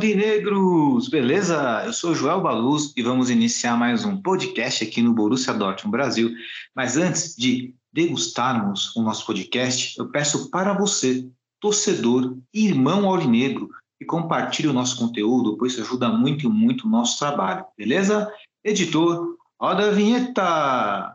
Aurinegros! Beleza? Eu sou Joel Baluz e vamos iniciar mais um podcast aqui no Borussia Dortmund Brasil. Mas antes de degustarmos o nosso podcast, eu peço para você, torcedor e irmão aurinegro, que compartilhe o nosso conteúdo, pois isso ajuda muito, muito o nosso trabalho. Beleza? Editor, roda a vinheta!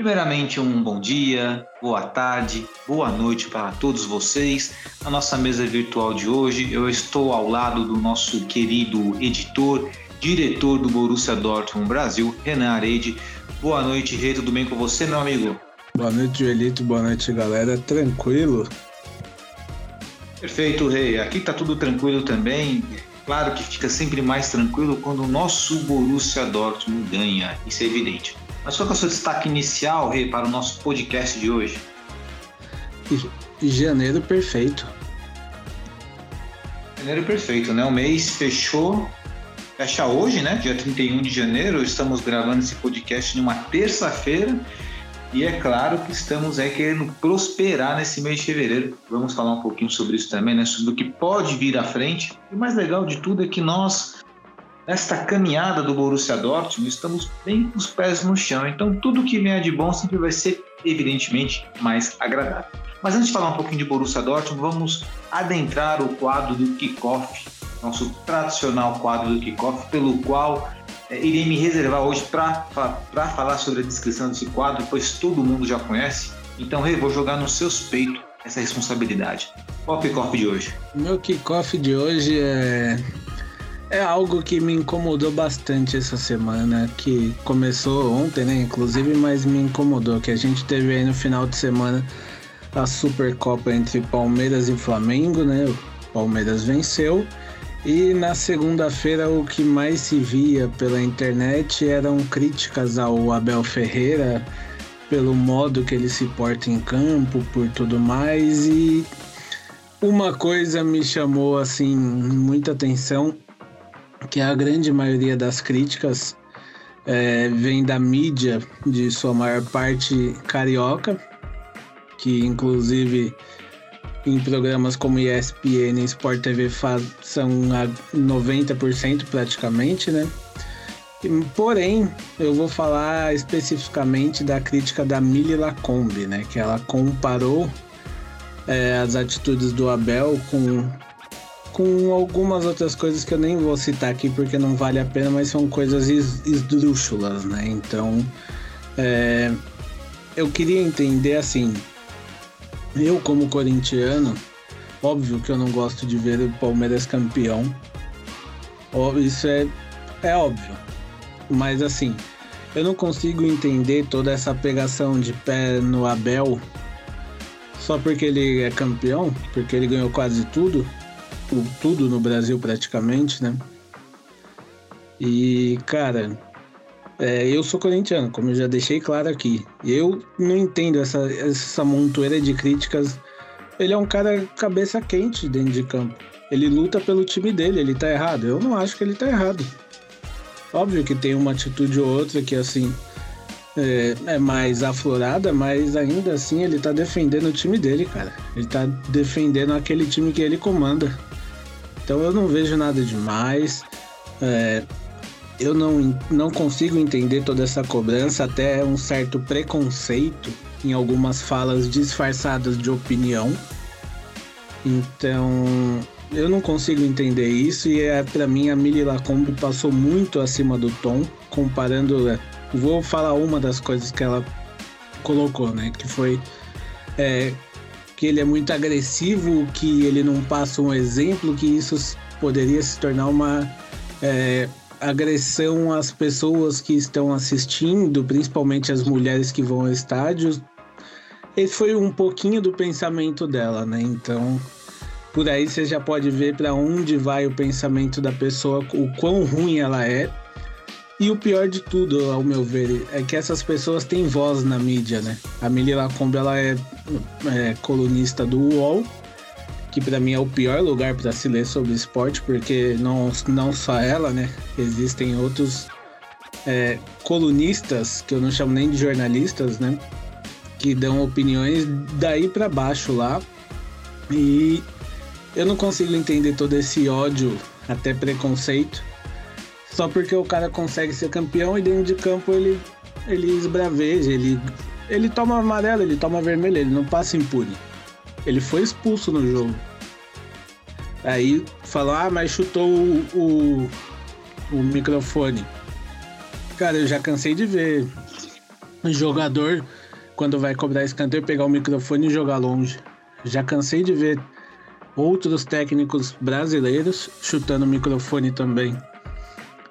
Primeiramente, um bom dia, boa tarde, boa noite para todos vocês. Na nossa mesa virtual de hoje, eu estou ao lado do nosso querido editor, diretor do Borussia Dortmund Brasil, Renan Arede. Boa noite, Rei, tudo bem com você, meu amigo? Boa noite, Joelito. Boa noite, galera. Tranquilo? Perfeito, Rei. Aqui tá tudo tranquilo também. Claro que fica sempre mais tranquilo quando o nosso Borussia Dortmund ganha, isso é evidente. Mas qual que é o seu destaque inicial, Rei, para o nosso podcast de hoje? Janeiro perfeito. Janeiro perfeito, né? O mês fechou, fecha hoje, né? Dia 31 de janeiro. Estamos gravando esse podcast numa terça-feira. E é claro que estamos aí querendo prosperar nesse mês de fevereiro. Vamos falar um pouquinho sobre isso também, né? Sobre o que pode vir à frente. E o mais legal de tudo é que nós, nesta caminhada do Borussia Dortmund, estamos bem com os pés no chão. Então, tudo que vier de bom sempre vai ser, evidentemente, mais agradável. Mas antes de falar um pouquinho de Borussia Dortmund, vamos adentrar o quadro do kickoff, nosso tradicional quadro do kickoff, pelo qual é, irei me reservar hoje para falar sobre a descrição desse quadro, pois todo mundo já conhece. Então, Rei, vou jogar nos seus peitos essa responsabilidade. Qual é o kickoff de hoje? Meu kickoff de hoje é. É algo que me incomodou bastante essa semana, que começou ontem, né? Inclusive, mas me incomodou, que a gente teve aí no final de semana a Supercopa entre Palmeiras e Flamengo, né? O Palmeiras venceu. E na segunda-feira o que mais se via pela internet eram críticas ao Abel Ferreira pelo modo que ele se porta em campo, por tudo mais. E uma coisa me chamou assim muita atenção, que a grande maioria das críticas é, vem da mídia, de sua maior parte carioca, que inclusive em programas como ESPN e Sport TV são a 90% praticamente, né? Porém, eu vou falar especificamente da crítica da Mili Lacombe, né? Que ela comparou é, as atitudes do Abel com, com algumas outras coisas que eu nem vou citar aqui porque não vale a pena, mas são coisas es- esdrúxulas, né? Então, é, eu queria entender assim, eu, como corintiano, óbvio que eu não gosto de ver o Palmeiras campeão. Isso é, é óbvio. Mas assim, eu não consigo entender toda essa pegação de pé no Abel só porque ele é campeão, porque ele ganhou quase tudo, tudo no Brasil praticamente, né? E, cara, é, eu sou corintiano, como eu já deixei claro aqui. Eu não entendo essa, essa montoeira de críticas. Ele é um cara cabeça quente dentro de campo. Ele luta pelo time dele, ele tá errado. Eu não acho que ele tá errado. Óbvio que tem uma atitude ou outra que, assim, é, é mais aflorada, mas ainda assim ele tá defendendo o time dele, cara. Ele tá defendendo aquele time que ele comanda. Então eu não vejo nada demais. É, eu não, não consigo entender toda essa cobrança, até um certo preconceito em algumas falas disfarçadas de opinião. Então, eu não consigo entender isso e é para mim a Mili Lacombe passou muito acima do tom, comparando. É, vou falar uma das coisas que ela colocou, né? Que foi é, que ele é muito agressivo, que ele não passa um exemplo, que isso poderia se tornar uma é, agressão às pessoas que estão assistindo, principalmente as mulheres que vão ao estádio. Esse foi um pouquinho do pensamento dela, né? Então, por aí você já pode ver para onde vai o pensamento da pessoa, o quão ruim ela é. E o pior de tudo, ao meu ver, é que essas pessoas têm voz na mídia, né? A Milly Lacombe, ela é, é colunista do UOL, que para mim é o pior lugar para se ler sobre esporte, porque não, não só ela, né? Existem outros é, colunistas, que eu não chamo nem de jornalistas, né? Que dão opiniões daí para baixo lá. E eu não consigo entender todo esse ódio, até preconceito, só porque o cara consegue ser campeão e dentro de campo ele, ele esbraveja, ele, ele toma amarelo, ele toma vermelho, ele não passa impune. Ele foi expulso no jogo. Aí falou, ah, mas chutou o, o, o microfone. Cara, eu já cansei de ver jogador, quando vai cobrar escanteio, pegar o microfone e jogar longe. Já cansei de ver outros técnicos brasileiros chutando o microfone também.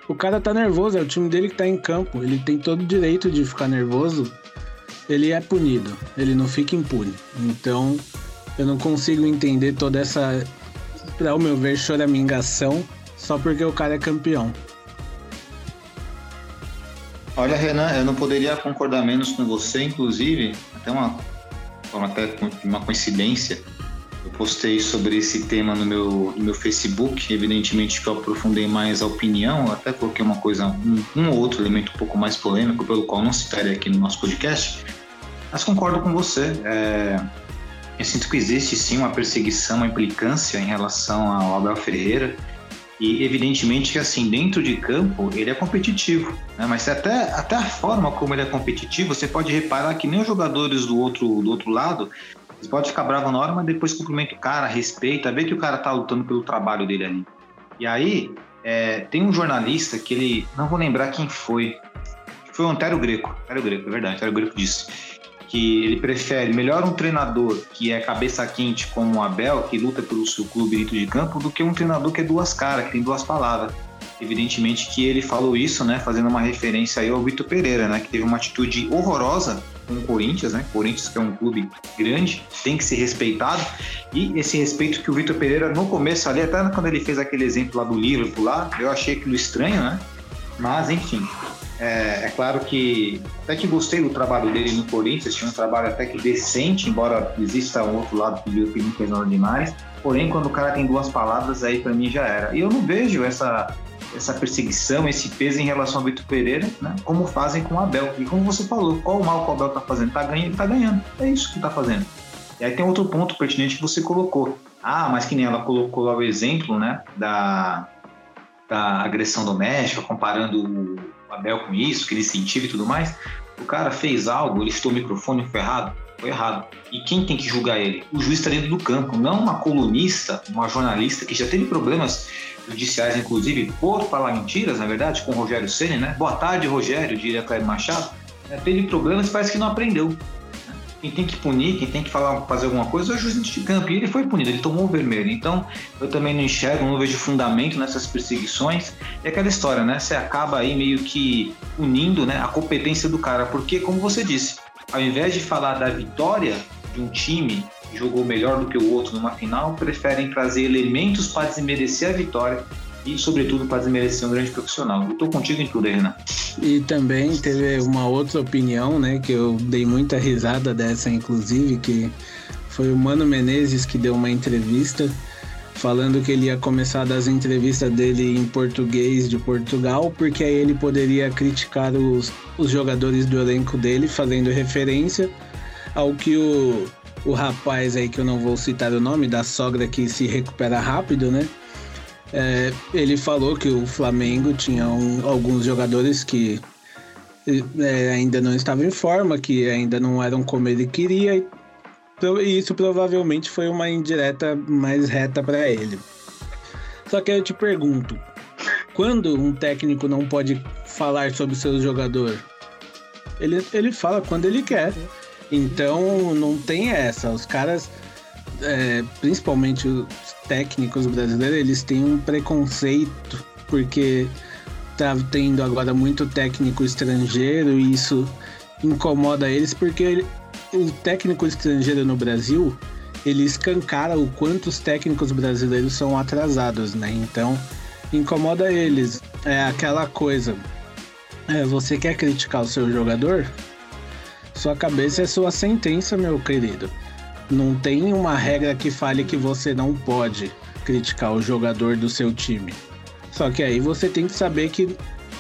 O cara tá nervoso, é o time dele que tá em campo. Ele tem todo o direito de ficar nervoso. Ele é punido, ele não fica impune. Então, eu não consigo entender toda essa, ao meu ver, choramingação só porque o cara é campeão. Olha, Renan, eu não poderia concordar menos com você, inclusive, até uma, até uma coincidência. Eu postei sobre esse tema no meu, no meu Facebook, evidentemente que eu aprofundei mais a opinião, até coloquei uma coisa, um, um ou outro elemento um pouco mais polêmico, pelo qual não citarei aqui no nosso podcast, mas concordo com você. É, eu sinto que existe sim uma perseguição, uma implicância em relação ao Abel Ferreira. E evidentemente que assim, dentro de campo, ele é competitivo, né? mas até, até a forma como ele é competitivo, você pode reparar que nem os jogadores do outro, do outro lado, você pode ficar bravo na hora, mas depois cumprimenta o cara, respeita, vê que o cara tá lutando pelo trabalho dele ali. E aí, é, tem um jornalista que ele, não vou lembrar quem foi, foi o Antero Greco, Antero Greco, é verdade, Antero Greco disse que ele prefere melhor um treinador que é cabeça quente como o Abel, que luta pelo seu clube dentro de campo, do que um treinador que é duas caras, que tem duas palavras. Evidentemente que ele falou isso, né, fazendo uma referência aí ao Vitor Pereira, né, que teve uma atitude horrorosa com o Corinthians, né? Corinthians que é um clube grande, tem que ser respeitado. E esse respeito que o Vitor Pereira no começo ali, até quando ele fez aquele exemplo lá do Liverpool lá, eu achei aquilo estranho, né? Mas enfim, é, é, claro que até que gostei do trabalho dele no Corinthians, tinha um trabalho até que decente, embora exista um outro lado que viu que não fez nada demais. Porém, quando o cara tem duas palavras, aí para mim já era. E eu não vejo essa, essa perseguição, esse peso em relação ao Vitor Pereira, né? Como fazem com o Abel. E como você falou, qual o mal que o Abel tá fazendo? Tá ganhando, ele tá ganhando. É isso que tá fazendo. E aí tem outro ponto pertinente que você colocou. Ah, mas que nem ela colocou lá o exemplo, né? Da, da agressão doméstica, comparando o Abel com isso, que ele incentiva e tudo mais. O cara fez algo, ele estou o microfone, foi errado? Foi errado. E quem tem que julgar ele? O juiz está dentro do campo, não uma colunista, uma jornalista que já teve problemas judiciais, inclusive, por falar mentiras, na verdade, com o Rogério Senna, né? Boa tarde, Rogério, diria Cléber Machado. É, teve problemas e parece que não aprendeu. Quem tem que punir, quem tem que falar, fazer alguma coisa é o juiz de campo. E ele foi punido, ele tomou o vermelho. Então, eu também não enxergo, não vejo fundamento nessas perseguições. É aquela história, né? Você acaba aí meio que unindo né, a competência do cara. Porque, como você disse, ao invés de falar da vitória de um time jogou melhor do que o outro numa final, preferem trazer elementos para desmerecer a vitória e, sobretudo, para desmerecer um grande profissional. Eu estou contigo em tudo, Renan. E também teve uma outra opinião, né, que eu dei muita risada dessa, inclusive, que foi o Mano Menezes que deu uma entrevista falando que ele ia começar das entrevistas dele em português de Portugal, porque aí ele poderia criticar os, os jogadores do elenco dele, fazendo referência ao que o, o rapaz aí, que eu não vou citar o nome, da sogra que se recupera rápido, né? É, ele falou que o Flamengo tinha um, alguns jogadores que é, ainda não estavam em forma, que ainda não eram como ele queria, e isso provavelmente foi uma indireta mais reta para ele. Só que eu te pergunto, quando um técnico não pode falar sobre seu jogador? Ele, ele fala quando ele quer. Então não tem essa. Os caras, é, principalmente os técnicos brasileiros, eles têm um preconceito porque tá tendo agora muito técnico estrangeiro e isso incomoda eles porque ele, o técnico estrangeiro no Brasil ele escancara o quanto os técnicos brasileiros são atrasados, né? Então incomoda eles. É aquela coisa. É, você quer criticar o seu jogador? Sua cabeça é sua sentença, meu querido. Não tem uma regra que fale que você não pode criticar o jogador do seu time. Só que aí você tem que saber que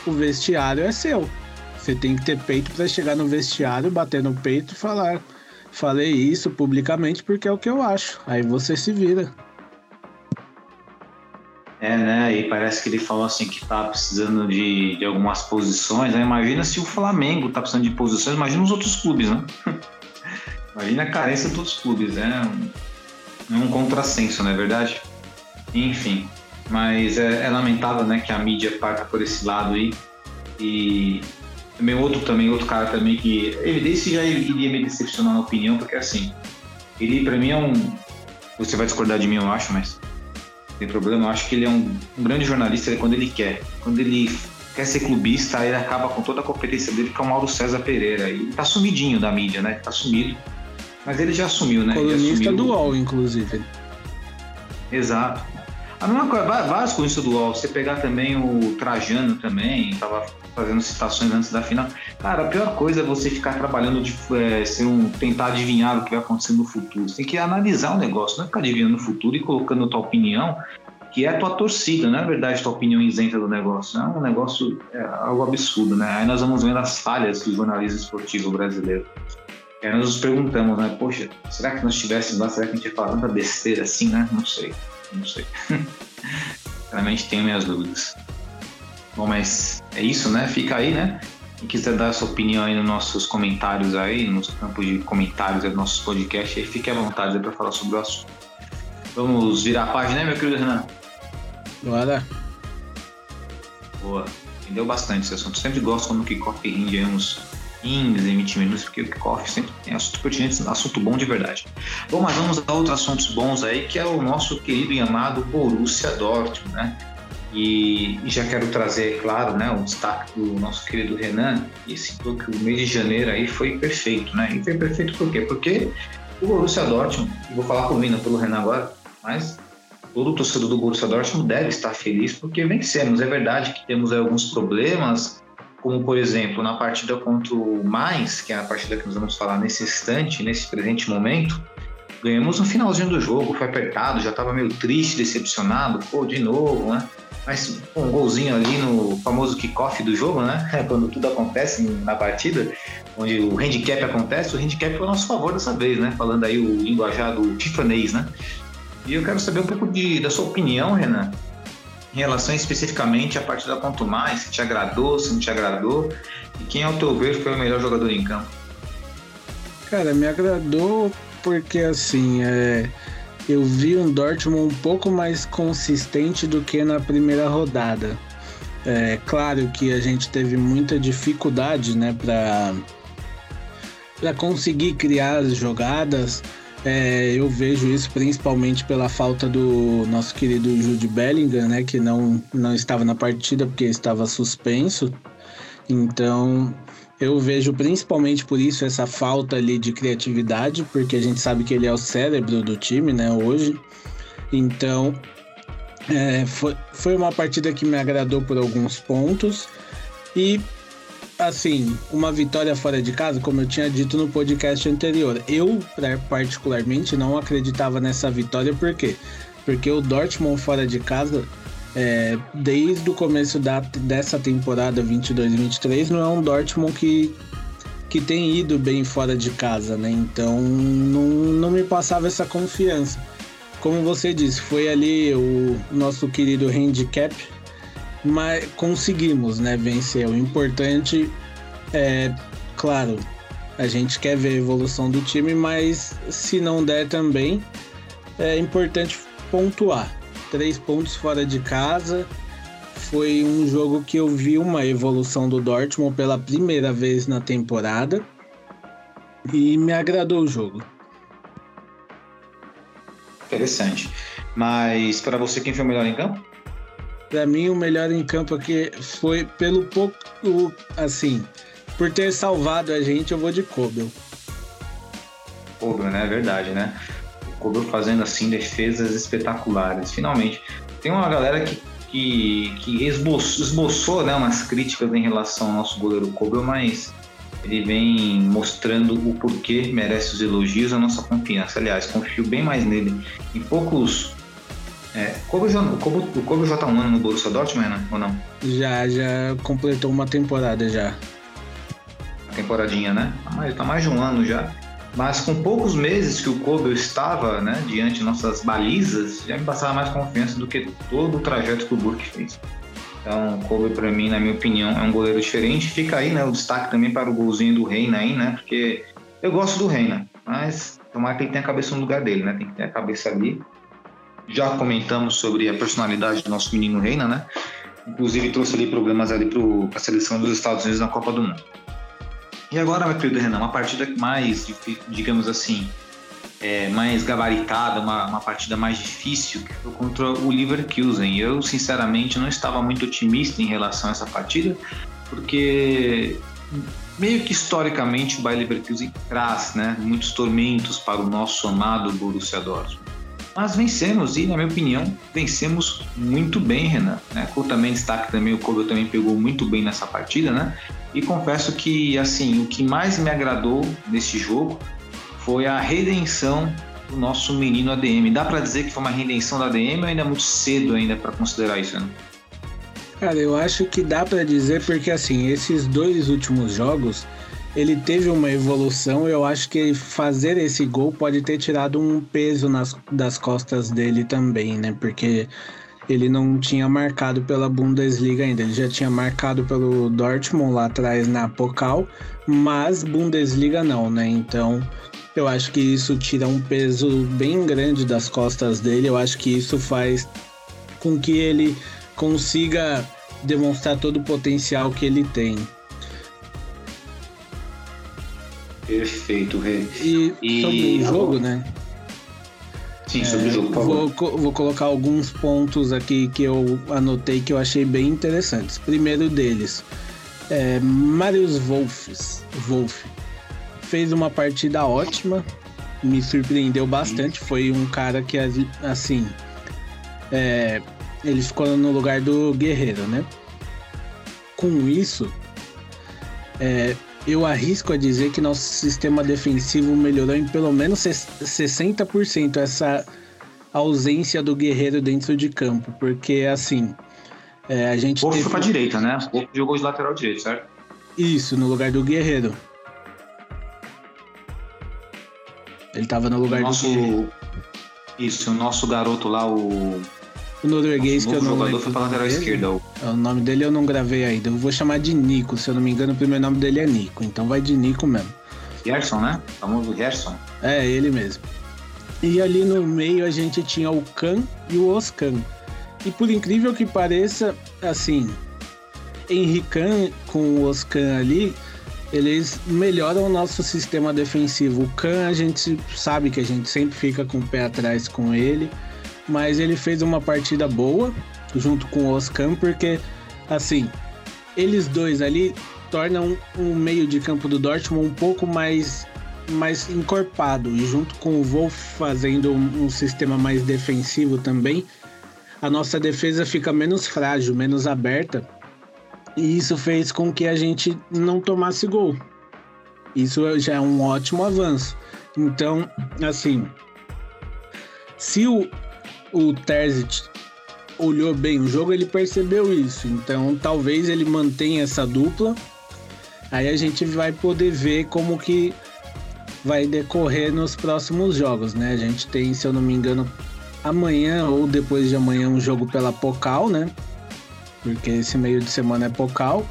o vestiário é seu. Você tem que ter peito para chegar no vestiário, bater no peito e falar: falei isso publicamente porque é o que eu acho. Aí você se vira. É, né? E parece que ele falou assim que tá precisando de, de algumas posições. Né? Imagina se o Flamengo tá precisando de posições, imagina os outros clubes, né? imagina a carência dos clubes, né? É um contrassenso, não é verdade? Enfim, mas é, é, lamentável, né, que a mídia parta por esse lado aí. E também outro, também outro cara também que esse já iria me decepcionar na opinião, porque assim, ele para mim é um, você vai discordar de mim, eu acho, mas tem problema. Eu acho que ele é um, um grande jornalista quando ele quer. Quando ele quer ser clubista, ele acaba com toda a competência dele, que é o Mauro César Pereira. E tá sumidinho da mídia, né? Tá sumido. Mas ele já assumiu, né? Colunista do UOL, inclusive. Exato. A mesma coisa, vários colunistas do UOL. Você pegar também o Trajano também, tava fazendo citações antes da final. Cara, a pior coisa é você ficar trabalhando de é, ser um, tentar adivinhar o que vai acontecer no futuro. Você tem que analisar o negócio, não é ficar adivinhando no futuro e colocando a tua opinião, que é a tua torcida, não é verdade tua opinião isenta do negócio. É um negócio, é algo absurdo, né? Aí nós vamos vendo as falhas do jornalismo esportivo brasileiro. Aí nós nos perguntamos, né? Poxa, será que nós estivéssemos lá, será que a gente ia falar tanta besteira assim, né? Não sei, não sei. Realmente tenho minhas dúvidas. Bom, mas é isso, né? Fica aí, né? Quem quiser dar sua opinião aí nos nossos comentários aí, nos campos de comentários dos nossos podcasts, aí fique à vontade para falar sobre o assunto. Vamos virar a página, né, meu querido Renan? Bora. Boa. Entendeu bastante esse assunto. Sempre gosto quando o kickoff rende aí uns 15, 20 minutos, porque o kickoff sempre tem assunto pertinente, assunto bom de verdade. Bom, mas vamos a outros assuntos bons aí, que é o nosso querido e amado Borussia Dortmund, né? E, e, já quero trazer, claro, né, o destaque do nosso querido Renan, e citou que o mês de janeiro aí foi perfeito, né? E foi perfeito por quê? Porque o Borussia Dortmund, vou falar por mim, não pelo Renan agora, mas todo torcedor do Borussia Dortmund deve estar feliz porque vencemos. É verdade que temos alguns problemas, como por exemplo na partida contra o Mais, que é a partida que nós vamos falar nesse instante, nesse presente momento, ganhamos no finalzinho do jogo, foi apertado, já estava meio triste, decepcionado, pô, de novo, né? Mas um golzinho ali no famoso kickoff do jogo, né? Quando tudo acontece na partida, onde o handicap acontece, o handicap foi a nosso favor dessa vez, né? Falando aí o linguajar do tifanês, né? E eu quero saber um pouco de, da sua opinião, Renan, em relação especificamente à partida contra o mais, se te agradou, se não te agradou, e quem, ao teu ver, foi o melhor jogador em campo? Cara, me agradou porque, assim, é eu vi um Dortmund um pouco mais consistente do que na primeira rodada. É claro que a gente teve muita dificuldade, né, para para conseguir criar as jogadas. É, eu vejo isso principalmente pela falta do nosso querido Jude Bellingham, né, que não, não estava na partida porque estava suspenso. Então, eu vejo principalmente por isso essa falta ali de criatividade, porque a gente sabe que ele é o cérebro do time, né, hoje. Então, é, foi, foi uma partida que me agradou por alguns pontos. E, assim, uma vitória fora de casa, como eu tinha dito no podcast anterior. Eu, particularmente, não acreditava nessa vitória, por quê? Porque o Dortmund fora de casa é, desde o começo da, dessa temporada 22-23, não é um Dortmund que, que tem ido bem fora de casa, né? Então não, não me passava essa confiança. Como você disse, foi ali o nosso querido handicap, mas conseguimos né, vencer. O importante é, claro, a gente quer ver a evolução do time, mas se não der também, é importante pontuar. Três pontos fora de casa. Foi um jogo que eu vi uma evolução do Dortmund pela primeira vez na temporada e me agradou o jogo. Interessante. Mas para você, quem foi o melhor em campo? Para mim, o melhor em campo aqui foi pelo pouco, assim, por ter salvado a gente, eu vou de Kobel. Kobel, né? É verdade, né? O Kobel fazendo assim defesas espetaculares. Finalmente, tem uma galera que, que, que esboçou, esboçou né, umas críticas em relação ao nosso goleiro Kobel, mas ele vem mostrando o porquê merece os elogios, a nossa confiança. Aliás, confio bem mais nele. Em poucos é, Kobe, o Kobe, o Kobe já tá um ano no Borussia Dortmund, né? ou não? Já, já completou uma temporada já. Uma temporadinha, né? Tá mais, tá mais de um ano já. Mas com poucos meses que o Kobe estava né, diante de nossas balizas, já me passava mais confiança do que todo o trajeto que o Burke fez. Então, Kobe, para mim, na minha opinião, é um goleiro diferente. Fica aí né, o destaque também para o golzinho do Reina aí, né? Porque eu gosto do Reina, mas tomara que ele tenha a cabeça no lugar dele, né? Tem que ter a cabeça ali já comentamos sobre a personalidade do nosso menino Reina, né? Inclusive trouxe ali problemas ali para a seleção dos Estados Unidos na Copa do Mundo. E agora, meu querido Renan, uma partida mais, digamos assim, é, mais gabaritada, uma, uma, partida mais difícil, que foi contra o Leverkusen. Eu, sinceramente, não estava muito otimista em relação a essa partida, porque meio que historicamente o Bayer Leverkusen traz né, muitos tormentos para o nosso amado Borussia Dortmund. Mas vencemos e, na minha opinião, vencemos muito bem, Renan. Né? também destaque também, o Kobe também pegou muito bem nessa partida, né? E confesso que, assim, o que mais me agradou nesse jogo foi a redenção do nosso menino ADM. Dá para dizer que foi uma redenção da ADM ou ainda é muito cedo ainda para considerar isso, né? Cara, eu acho que dá para dizer porque assim, esses dois últimos jogos ele teve uma evolução. Eu acho que fazer esse gol pode ter tirado um peso nas, das costas dele também, né? Porque ele não tinha marcado pela Bundesliga ainda. Ele já tinha marcado pelo Dortmund lá atrás na Pokal, mas Bundesliga não, né? Então eu acho que isso tira um peso bem grande das costas dele. Eu acho que isso faz com que ele consiga demonstrar todo o potencial que ele tem. Perfeito, Rê. E, e sobre o jogo, né? Sim, sobre é, o jogo, por favor. Vou, vou colocar alguns pontos aqui que eu anotei que eu achei bem interessantes. Primeiro deles, é, Marius Wolfs, Wolf fez uma partida ótima, me surpreendeu bastante. Foi um cara que, assim, é, ele ficou no lugar do Guerreiro, né? Com isso, é, eu arrisco a dizer que nosso sistema defensivo melhorou em pelo menos 60% essa ausência do guerreiro dentro de campo, porque assim, é, a gente. O teve... foi pra direita, né? O jogou de lateral direito, certo? Isso, no lugar do guerreiro. Ele tava no lugar o nosso... do guerreiro. Isso, o nosso garoto lá, o o norueguês que eu não jogador foi pra lateral esquerda. O... É, o nome dele eu não gravei ainda. Eu vou chamar de Nico, se eu não me engano, o primeiro nome dele é Nico. Então vai de Nico mesmo. Gerson, né? O famoso Gerson. É, ele mesmo. E ali no meio a gente tinha o Khan e o Oscan. E por incrível que pareça, assim, Henrican com o Oscan ali, eles melhoram o nosso sistema defensivo. O Khan a gente sabe que a gente sempre fica com o pé atrás com ele mas ele fez uma partida boa junto com o Oscan, porque assim, eles dois ali tornam um meio de campo do Dortmund um pouco mais mais encorpado e junto com o Wolf fazendo um, um sistema mais defensivo também, a nossa defesa fica menos frágil, menos aberta. E isso fez com que a gente não tomasse gol. Isso já é um ótimo avanço. Então, assim, se o, o Terzic olhou bem o jogo, ele percebeu isso. Então, talvez ele mantenha essa dupla. Aí a gente vai poder ver como que vai decorrer nos próximos jogos, né? A gente tem, se eu não me engano, amanhã ou depois de amanhã um jogo pela Pocal, né? Porque esse meio de semana é Pocal.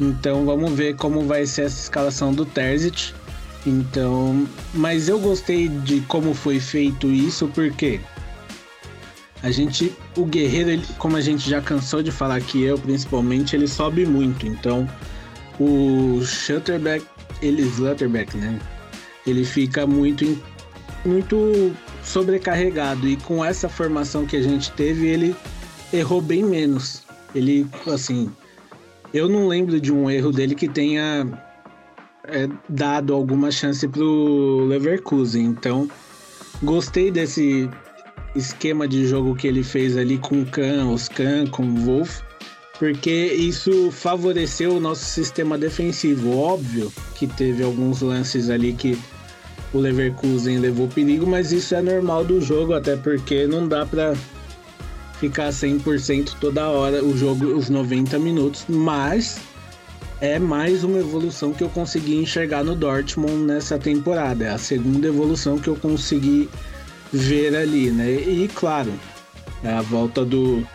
Então vamos ver como vai ser essa escalação do Terzic. Então, mas eu gostei de como foi feito isso porque a gente, o Guerreiro, ele, como a gente já cansou de falar que eu, principalmente, ele sobe muito. Então, o Shutterback, ele Slutterback, né? Ele fica muito, muito sobrecarregado e com essa formação que a gente teve, ele errou bem menos. Ele, assim, eu não lembro de um erro dele que tenha é, dado alguma chance pro Leverkusen. Então, gostei desse esquema de jogo que ele fez ali com o Khan, os Khan, com o Wolf, porque isso favoreceu o nosso sistema defensivo. Óbvio que teve alguns lances ali que o Leverkusen levou perigo, mas isso é normal do jogo, até porque não dá para ficar 100% toda hora o jogo, os 90 minutos, mas é mais uma evolução que eu consegui enxergar no Dortmund nessa temporada. É a segunda evolução que eu consegui ver ali, né? E claro, a volta do,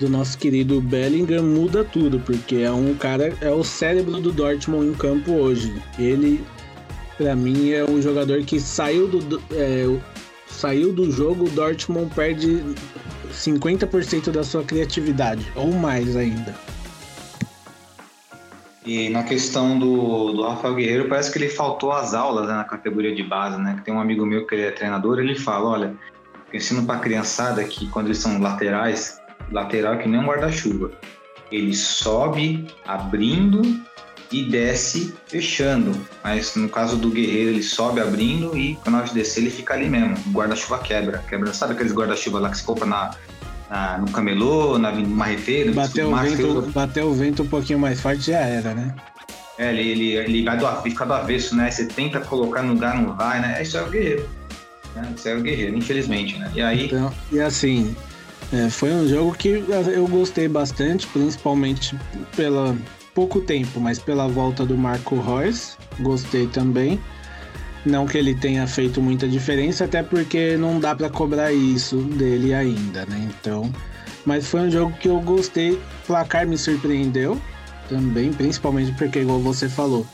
do nosso querido Bellingham muda tudo, porque é um cara, é o cérebro do Dortmund em campo hoje. Ele, para mim, é um jogador que saiu do, é, saiu do jogo, o Dortmund perde 50% da sua criatividade, ou mais ainda. E na questão do, do Rafael Guerreiro, parece que ele faltou as aulas né, na categoria de base, né? Tem um amigo meu que ele é treinador, ele fala, olha, eu ensino pra criançada que quando eles são laterais, lateral é que nem um guarda-chuva. Ele sobe abrindo e desce fechando. Mas no caso do Guerreiro, ele sobe abrindo e quando hora de descer ele fica ali mesmo. O guarda-chuva quebra. Quebra, sabe aqueles guarda-chuva lá que se compra na, na, no camelô, na marreteira? Bateu o, vento, bateu o vento um pouquinho mais forte já era, né? É, ele, ele, ele vai do, fica do avesso, né? Você tenta colocar no lugar, não vai, né? Isso é o guerreiro. Né? Isso é o guerreiro, infelizmente, né? E aí. Então, e assim, é, foi um jogo que eu gostei bastante, principalmente pela pouco tempo, mas pela volta do Marco Reus, gostei também. Não que ele tenha feito muita diferença, até porque não dá para cobrar isso dele ainda, né? Então, mas foi um jogo que eu gostei. O placar me surpreendeu também, principalmente porque, igual você falou,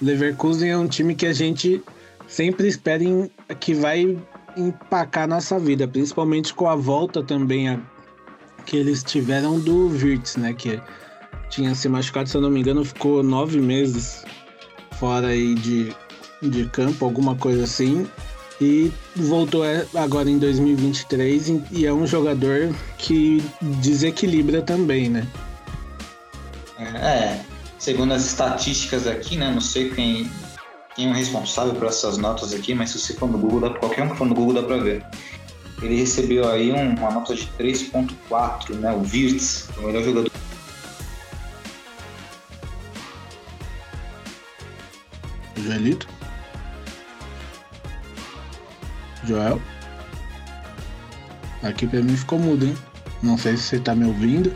Leverkusen é um time que a gente sempre espera em, que vai empacar nossa vida, principalmente com a volta também a, que eles tiveram do Virtus, né? Que tinha se machucado, se eu não me engano, ficou nove meses fora aí de de campo, alguma coisa assim. E voltou é, agora em 2023 e é um jogador que desequilibra também, né? É, segundo as estatísticas aqui, né? Não sei quem, quem é o responsável por essas notas aqui, mas se você for no Google, dá, qualquer um que for no Google dá pra ver. Ele recebeu aí uma nota de 3.4, né? O Virtus, o melhor jogador Joelito? Joel? Aqui pra mim ficou mudo, hein? Não sei se você tá me ouvindo.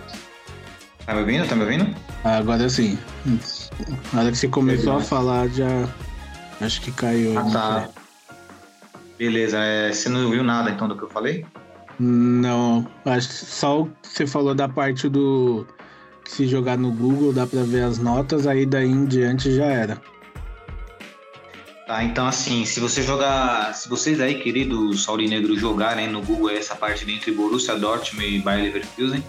Tá me ouvindo? Tá me ouvindo? Agora sim. Na hora que você começou Beleza. a falar, já. Acho que caiu. Ah, tá. Beleza. É, você não ouviu nada então do que eu falei? Não. Acho que só você falou da parte do. Que se jogar no Google dá pra ver as notas, aí daí em diante já era. Tá, então assim, se você jogar, se vocês aí, queridos aurinegros, jogarem no Google essa parte entre Borussia Dortmund e Bayer Leverkusen,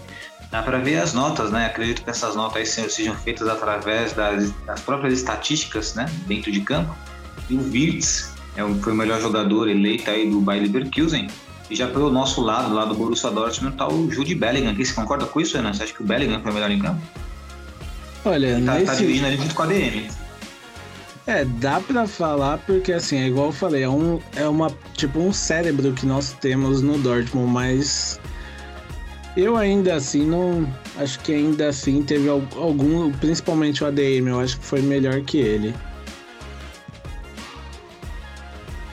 dá para ver as notas, né? Acredito que essas notas aí sejam feitas através das, das próprias estatísticas, né? Dentro de campo. E o Wirtz é foi o melhor jogador eleito aí do Bayer Leverkusen. E já pelo nosso lado, lá do Borussia Dortmund, tá o Jude Bellingham aqui. Você concorda com isso, Renan? Você acha que o Bellingham foi o melhor em campo? Olha, tá, nesse... tá dividindo ali junto com a DM. É, dá pra falar porque assim, é igual eu falei, é, um, é uma tipo um cérebro que nós temos no Dortmund, mas eu ainda assim não. Acho que ainda assim teve algum. Principalmente o ADM, eu acho que foi melhor que ele.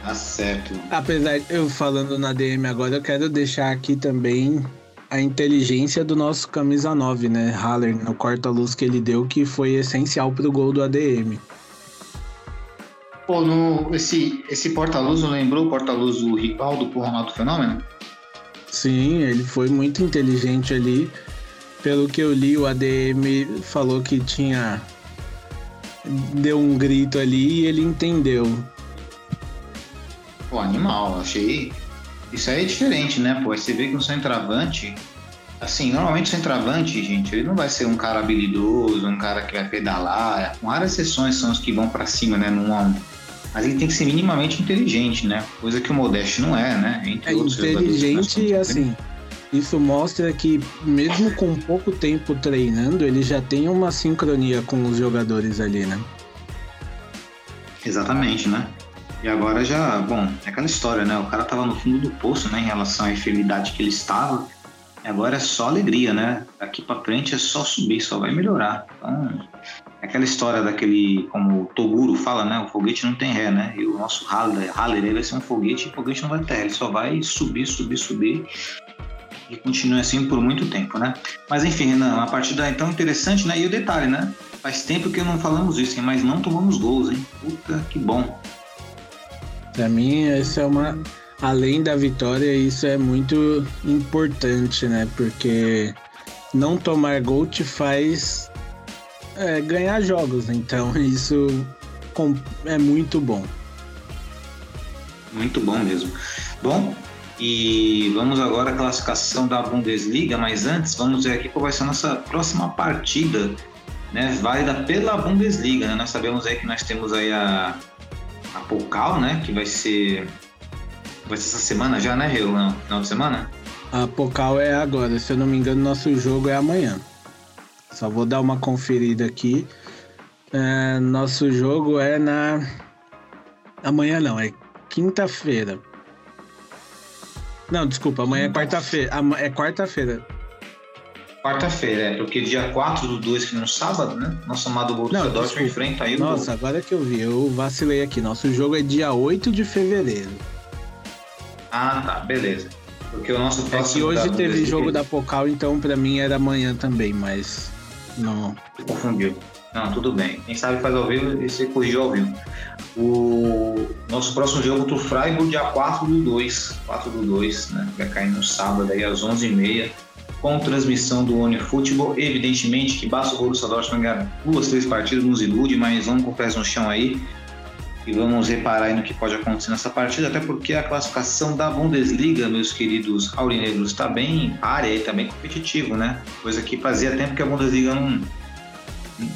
Tá certo. Apesar de eu falando na ADM agora, eu quero deixar aqui também a inteligência do nosso camisa 9, né? Haller, no corta-luz que ele deu, que foi essencial pro gol do ADM. Pô, no, esse, esse porta-luz não lembrou o porta-luz do Rivaldo pro Ronaldo Fenômeno? Sim, ele foi muito inteligente ali. Pelo que eu li, o ADM falou que tinha. Deu um grito ali e ele entendeu. Pô, animal, achei. Isso aí é diferente, né? Pô, você vê que um centroavante, assim, normalmente o centroavante, gente, ele não vai ser um cara habilidoso, um cara que vai pedalar. Com raras exceções são os que vão para cima, né? Num a um. Mas ele tem que ser minimamente inteligente, né? Coisa que o Modeste não é, né? Entre é inteligente e assim. Isso mostra que, mesmo com pouco tempo treinando, ele já tem uma sincronia com os jogadores ali, né? Exatamente, né? E agora já, bom, é aquela história, né? O cara tava no fundo do poço, né? Em relação à enfermidade que ele estava. Agora é só alegria, né? Daqui para frente é só subir, só vai melhorar. Então, aquela história daquele, como o Toguro fala, né? O foguete não tem ré, né? E o nosso Haller, Haller vai ser um foguete e o foguete não vai ter ré. Ele só vai subir, subir, subir e continue assim por muito tempo, né? Mas enfim, Renan, uma partida então interessante, né? E o detalhe, né? Faz tempo que não falamos isso, mas não tomamos gols, hein? Puta que bom. Pra mim, isso é uma. Além da vitória, isso é muito importante, né? Porque não tomar gol te faz é, ganhar jogos. Então, isso é muito bom. Muito bom mesmo. Bom, e vamos agora à classificação da Bundesliga, mas antes vamos ver aqui qual vai ser a nossa próxima partida, né, válida pela Bundesliga. Né? Nós sabemos aí que nós temos aí a, a Pokal, né, que vai ser vai ser essa semana já, né, Renan? Final de semana? A Pokal é agora, se eu não me engano, nosso jogo é amanhã. Só vou dar uma conferida aqui. É, nosso jogo é na. Amanhã não, é quinta-feira. Não, desculpa, amanhã é quarta-feira. É quarta-feira. Quarta-feira, é, porque dia 4 do 2, que no sábado, né? Nosso amado Borussia Dortmund enfrenta aí o... Nossa, agora que eu vi, eu vacilei aqui. Nosso jogo é dia 8 de fevereiro. Ah, tá, beleza. Porque o nosso próximo... É que hoje teve jogo da Pocal, então pra mim era amanhã também, mas não... Confundiu. Não, tudo bem. Quem sabe faz ao vivo e você corrigiu ao vivo. O nosso próximo jogo contra o Freiburg, dia 4 do 2. 4 do 2, né? Vai cair no sábado aí às 11h30, com transmissão do One Football. Evidentemente que basta o Borussia Dortmund ganhar duas, três partidas, nos ilude, mas vamos com o pés no chão aí e vamos reparar no que pode acontecer nessa partida, até porque a classificação da Bundesliga, meus queridos aurinegros, está bem área e está bem competitivo, né? Coisa que fazia tempo que a Bundesliga não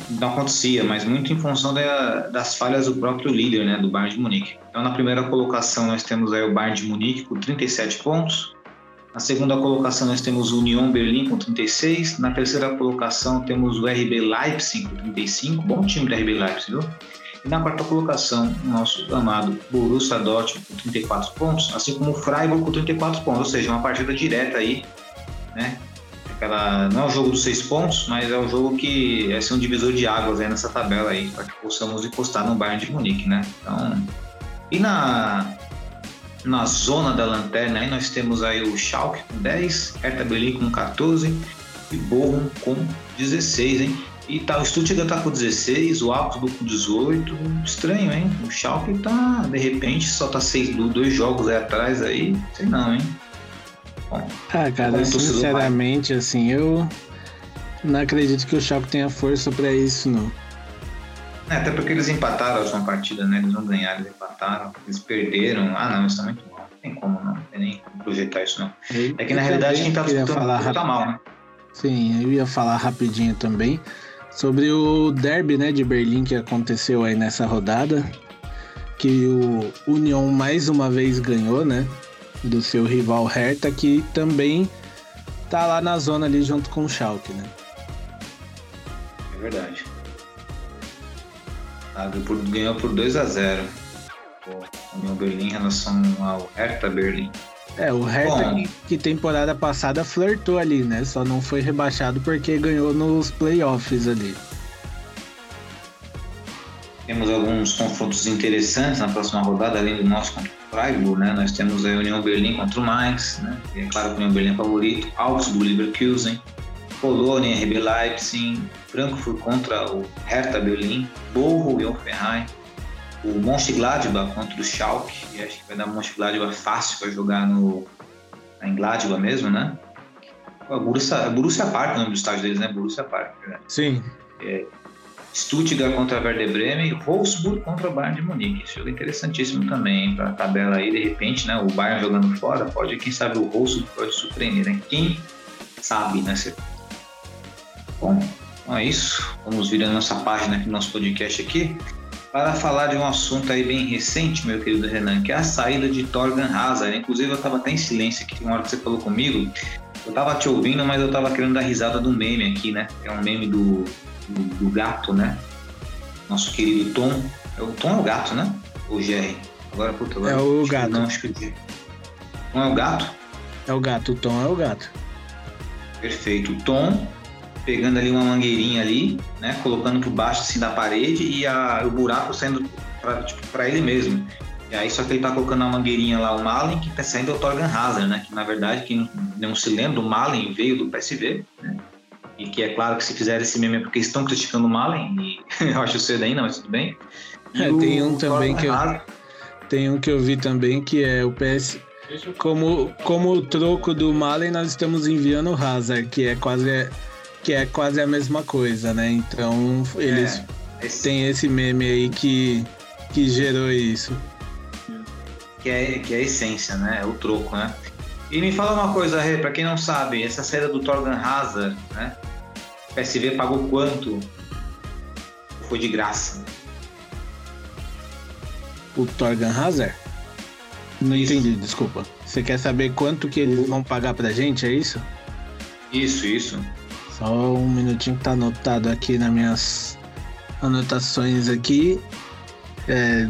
não acontecia, mas muito em função da, das falhas do próprio líder, né, do Bayern de Munique. Então, na primeira colocação, nós temos aí o Bayern de Munique com 37 pontos. Na segunda colocação, nós temos o Union Berlim com 36. Na terceira colocação, temos o RB Leipzig com 35. Bom time do RB Leipzig, viu? E na quarta colocação, o nosso amado Borussia Dortmund com 34 pontos, assim como o Freiburg com 34 pontos, ou seja, uma partida direta aí, né? Aquela, não é o jogo dos seis pontos, mas é o jogo que é ser um divisor de águas aí nessa tabela aí, para que possamos encostar no Bayern de Munique, né? Então, e na, na zona da lanterna aí nós temos aí o Schalke com 10, Hertha Berlim com 14 e Bochum com 16, hein? E tá, o Stuttgart tá com 16, o Augsburg com 18. Estranho, hein? O Schalke tá, de repente, só tá seis, dois jogos aí atrás aí. Sei não, hein? Ah, cara, sinceramente, assim, eu não acredito que o Schalke tenha força para isso, não. É, até porque eles empataram a última partida, né? Eles não ganharam, eles empataram, eles perderam. Ah, não, isso tá muito mal. Não tem como, não. Não tem nem como projetar isso, não. é que na realidade quem tá disputando falar tá mal, né? Sim, eu ia falar rapidinho também sobre o derby, né, de Berlim que aconteceu aí nessa rodada, que o Union mais uma vez ganhou, né? do seu rival Hertha, que também tá lá na zona ali junto com o Schalke, né? É verdade. Ganhou por 2 a 0 o União Berlim em relação ao Hertha Berlim. É, o Hertha que temporada passada flertou ali, né? Só não foi rebaixado porque ganhou nos playoffs ali. Temos alguns confrontos interessantes na próxima rodada, além do nosso contra o Freiburg, né? Nós temos a União Berlim contra o Mainz, né? E é claro que a União Berlim é favorito, Augsburg, Leverkusen, Colônia, RB Leipzig, Frankfurt contra o Hertha Berlim, Borro e Hoffenheim, o Mönchengladbach contra o Schalke, e acho que vai dar Mönchengladbach fácil para jogar no em Gladbach mesmo, né? A Borussia, a Borussia Park, o nome do estádio deles, né? Borussia Park, né? Sim. É, Stuttgart contra Werder Bremen Wolfsburg contra o Bayern de Munique. Esse jogo é interessantíssimo também para a tabela aí, de repente, né? O Bayern jogando fora, pode, quem sabe o Wolfsburg pode surpreender, né? Quem sabe, né? Bom, então é isso. Vamos virando nossa página aqui, nosso podcast aqui, para falar de um assunto aí bem recente, meu querido Renan, que é a saída de Torgan Hazard. Inclusive, eu estava até em silêncio aqui, uma hora que você falou comigo, eu estava te ouvindo, mas eu estava querendo dar risada do meme aqui, né? É um meme do do, do gato, né? Nosso querido Tom. É o Tom é o gato, né? O Jerry. Agora, puta, agora, É o acho que gato. Não, acho que o Jerry. Tom é o gato? É o gato, o Tom é o gato. Perfeito. O Tom pegando ali uma mangueirinha ali, né? Colocando por baixo assim da parede e a, o buraco saindo pra, tipo, ele mesmo. E aí só que ele tá colocando a mangueirinha lá, o Malen, que tá saindo o Torgan Hazard, né? Que na verdade, quem não se lembra, o Malen veio do PSV, né? E que é claro que se fizer esse meme é porque estão criticando o Malen, e eu acho cedo ainda, mas tudo bem. E É, tem um também que eu- Tem um que eu vi também que é o PS. Como, como o troco do Malen, nós estamos enviando o Hazard, que é quase, que é quase a mesma coisa, né? Então eles É, esse- têm esse meme aí que, que gerou isso. que é, que é a essência, né? É o troco, né? E me fala uma coisa, Rê, pra quem não sabe, essa saída do Torgan Hazard, né? O PSV pagou quanto? Foi de graça. O Torgan Hazard? Não Isso. entendi, desculpa. Você quer saber quanto que eles vão pagar pra gente, é isso? Isso, isso. Só um minutinho que tá anotado aqui nas minhas anotações aqui. É,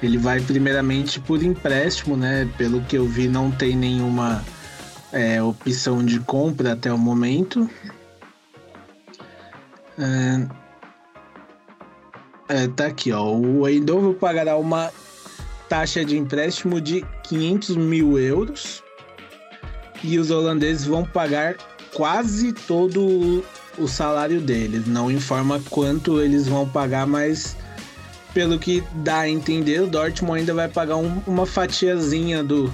Ele vai primeiramente por empréstimo, né? Pelo que eu vi, não tem nenhuma é, opção de compra até o momento. É, é, tá aqui, ó. O Eindhoven pagará uma taxa de empréstimo de 500 mil euros e os holandeses vão pagar quase todo o- salário deles. Não informa quanto eles vão pagar, mas pelo que dá a entender, o Dortmund ainda vai pagar um- uma fatiazinha do